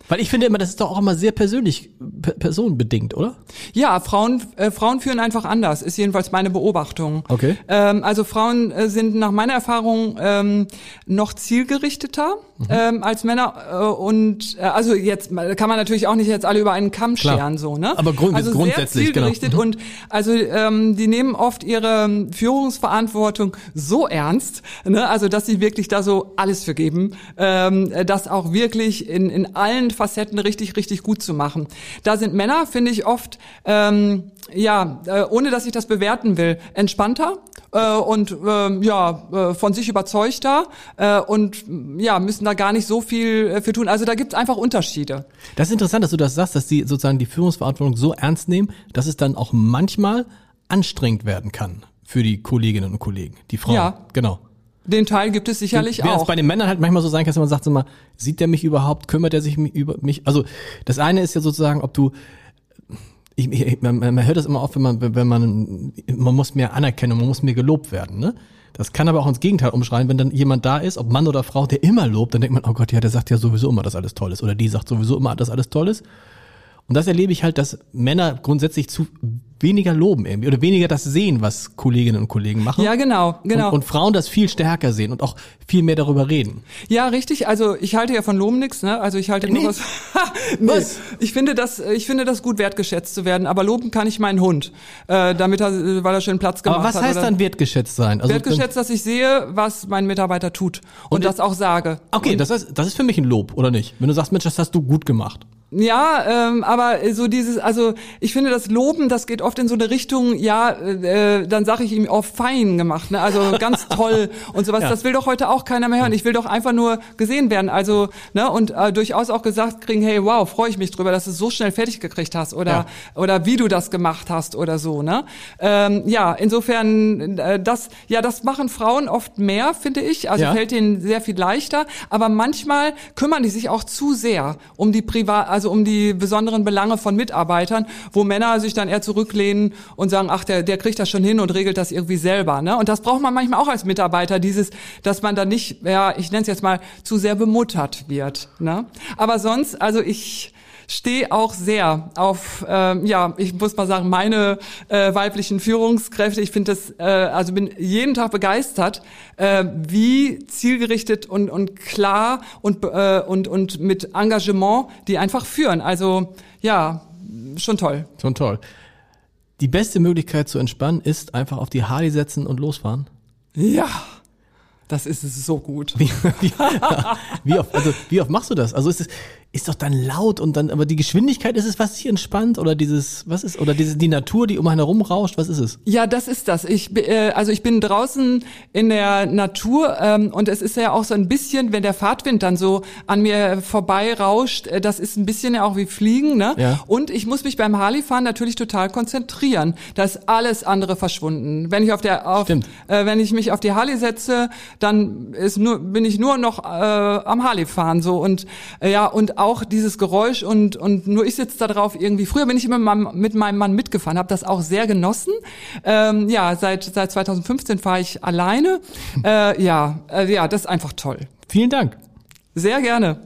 Weil ich finde immer, das ist doch auch immer sehr persönlich, personenbedingt, oder? Ja, Frauen, äh, Frauen führen einfach anders, ist jedenfalls meine Beobachtung. Okay. Ähm, also Frauen äh, sind nach meiner Erfahrung ähm, noch zielgerichteter mhm. ähm, als Männer äh, und äh, also jetzt kann man natürlich auch nicht jetzt alle über einen Kamm Klar. scheren so, ne? Aber grund also grundsätzlich sehr zielgerichtet genau. und also ähm, die nehmen oft ihre Führungsverantwortung so ernst, ne? Also dass sie wirklich da so alles für geben, ähm, das auch wirklich in in allen Facetten richtig richtig gut zu machen. Da sind Männer, finde ich oft ähm, ja, äh, ohne dass ich das bewerten will, entspannter äh, und äh, ja äh, von sich überzeugter äh, und ja müssen da gar nicht so viel äh, für tun. Also da gibt es einfach Unterschiede. Das ist interessant, dass du das sagst, dass die sozusagen die Führungsverantwortung so ernst nehmen, dass es dann auch manchmal anstrengend werden kann für die Kolleginnen und Kollegen, die Frauen. Ja, genau. Den Teil gibt es sicherlich auch. es bei den Männern halt manchmal so sein kann, dass man sagt so mal, sieht der mich überhaupt, kümmert er sich über mich? Also das eine ist ja sozusagen, ob du ich, ich, man, man hört das immer oft, wenn man, wenn man, man muss mehr anerkennen, man muss mehr gelobt werden, ne? Das kann aber auch ins Gegenteil umschreien, wenn dann jemand da ist, ob Mann oder Frau, der immer lobt, dann denkt man, oh Gott, ja, der sagt ja sowieso immer, dass alles toll ist. Oder die sagt sowieso immer, dass alles toll ist. Und das erlebe ich halt, dass Männer grundsätzlich zu weniger loben irgendwie oder weniger das sehen, was Kolleginnen und Kollegen machen. Ja, genau, genau. Und, und, Frauen das viel stärker sehen und auch viel mehr darüber reden. Ja, richtig. Also ich halte ja von Loben nichts, ne? Also ich halte nee. nur was. nee. was? Ich finde das, ich finde das gut wertgeschätzt zu werden. Aber loben kann ich meinen Hund, äh, damit er, weil er schön Platz gemacht hat. Aber was heißt hat, dann wertgeschätzt sein? Also wertgeschätzt, dass ich sehe, was mein Mitarbeiter tut und, und das auch sage. Okay, und das heißt, das ist für mich ein Lob oder nicht? Wenn du sagst, Mensch, das hast du gut gemacht. Ja, ähm, aber so dieses, also ich finde das Loben, das geht oft in so eine Richtung, ja, äh, dann sage ich ihm auch fein gemacht, ne? also ganz toll und sowas. Ja. Das will doch heute auch keiner mehr hören. Ich will doch einfach nur gesehen werden, also ne und äh, durchaus auch gesagt kriegen, hey, wow, freue ich mich drüber, dass du es so schnell fertig gekriegt hast oder ja. oder wie du das gemacht hast oder so, ne? Ähm, ja, insofern äh, das, ja, das machen Frauen oft mehr, finde ich. Also ja. fällt ihnen sehr viel leichter, aber manchmal kümmern die sich auch zu sehr um die Privat, also also um die besonderen Belange von Mitarbeitern, wo Männer sich dann eher zurücklehnen und sagen, ach, der, der kriegt das schon hin und regelt das irgendwie selber. Ne? Und das braucht man manchmal auch als Mitarbeiter, dieses, dass man da nicht, ja, ich nenne es jetzt mal, zu sehr bemuttert wird. Ne? Aber sonst, also ich stehe auch sehr auf, ähm, ja, ich muss mal sagen, meine äh, weiblichen Führungskräfte. Ich finde das, äh, also bin jeden Tag begeistert, äh, wie zielgerichtet und, und klar und, äh, und, und mit Engagement die einfach führen. Also ja, schon toll. Schon toll. Die beste Möglichkeit zu entspannen ist einfach auf die Harley setzen und losfahren. Ja. Das ist so gut. Wie, wie, wie, oft, also, wie oft machst du das? Also ist es, ist doch dann laut und dann, aber die Geschwindigkeit ist es, was dich entspannt oder dieses, was ist, oder diese, die Natur, die um einen herum rauscht, was ist es? Ja, das ist das. Ich, äh, also ich bin draußen in der Natur ähm, und es ist ja auch so ein bisschen, wenn der Fahrtwind dann so an mir vorbei rauscht, äh, das ist ein bisschen ja auch wie Fliegen, ne? Ja. Und ich muss mich beim Harley-Fahren natürlich total konzentrieren. Da ist alles andere verschwunden. Wenn ich auf der, auf, äh, wenn ich mich auf die Harley setze, dann ist nur, bin ich nur noch äh, am Harley-Fahren so und äh, ja und auch dieses Geräusch und, und nur ich sitze da drauf irgendwie. Früher bin ich immer mit meinem, Mann mitgefahren, habe das auch sehr genossen. Ähm, ja, seit, seit 2015 fahre ich alleine. Äh, ja, äh, ja, das ist einfach toll. Vielen Dank. Sehr gerne.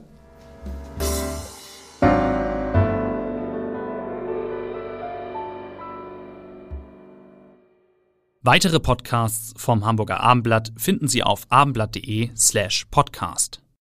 Weitere Podcasts vom Hamburger Abendblatt finden Sie auf abendblatt.de slash podcast.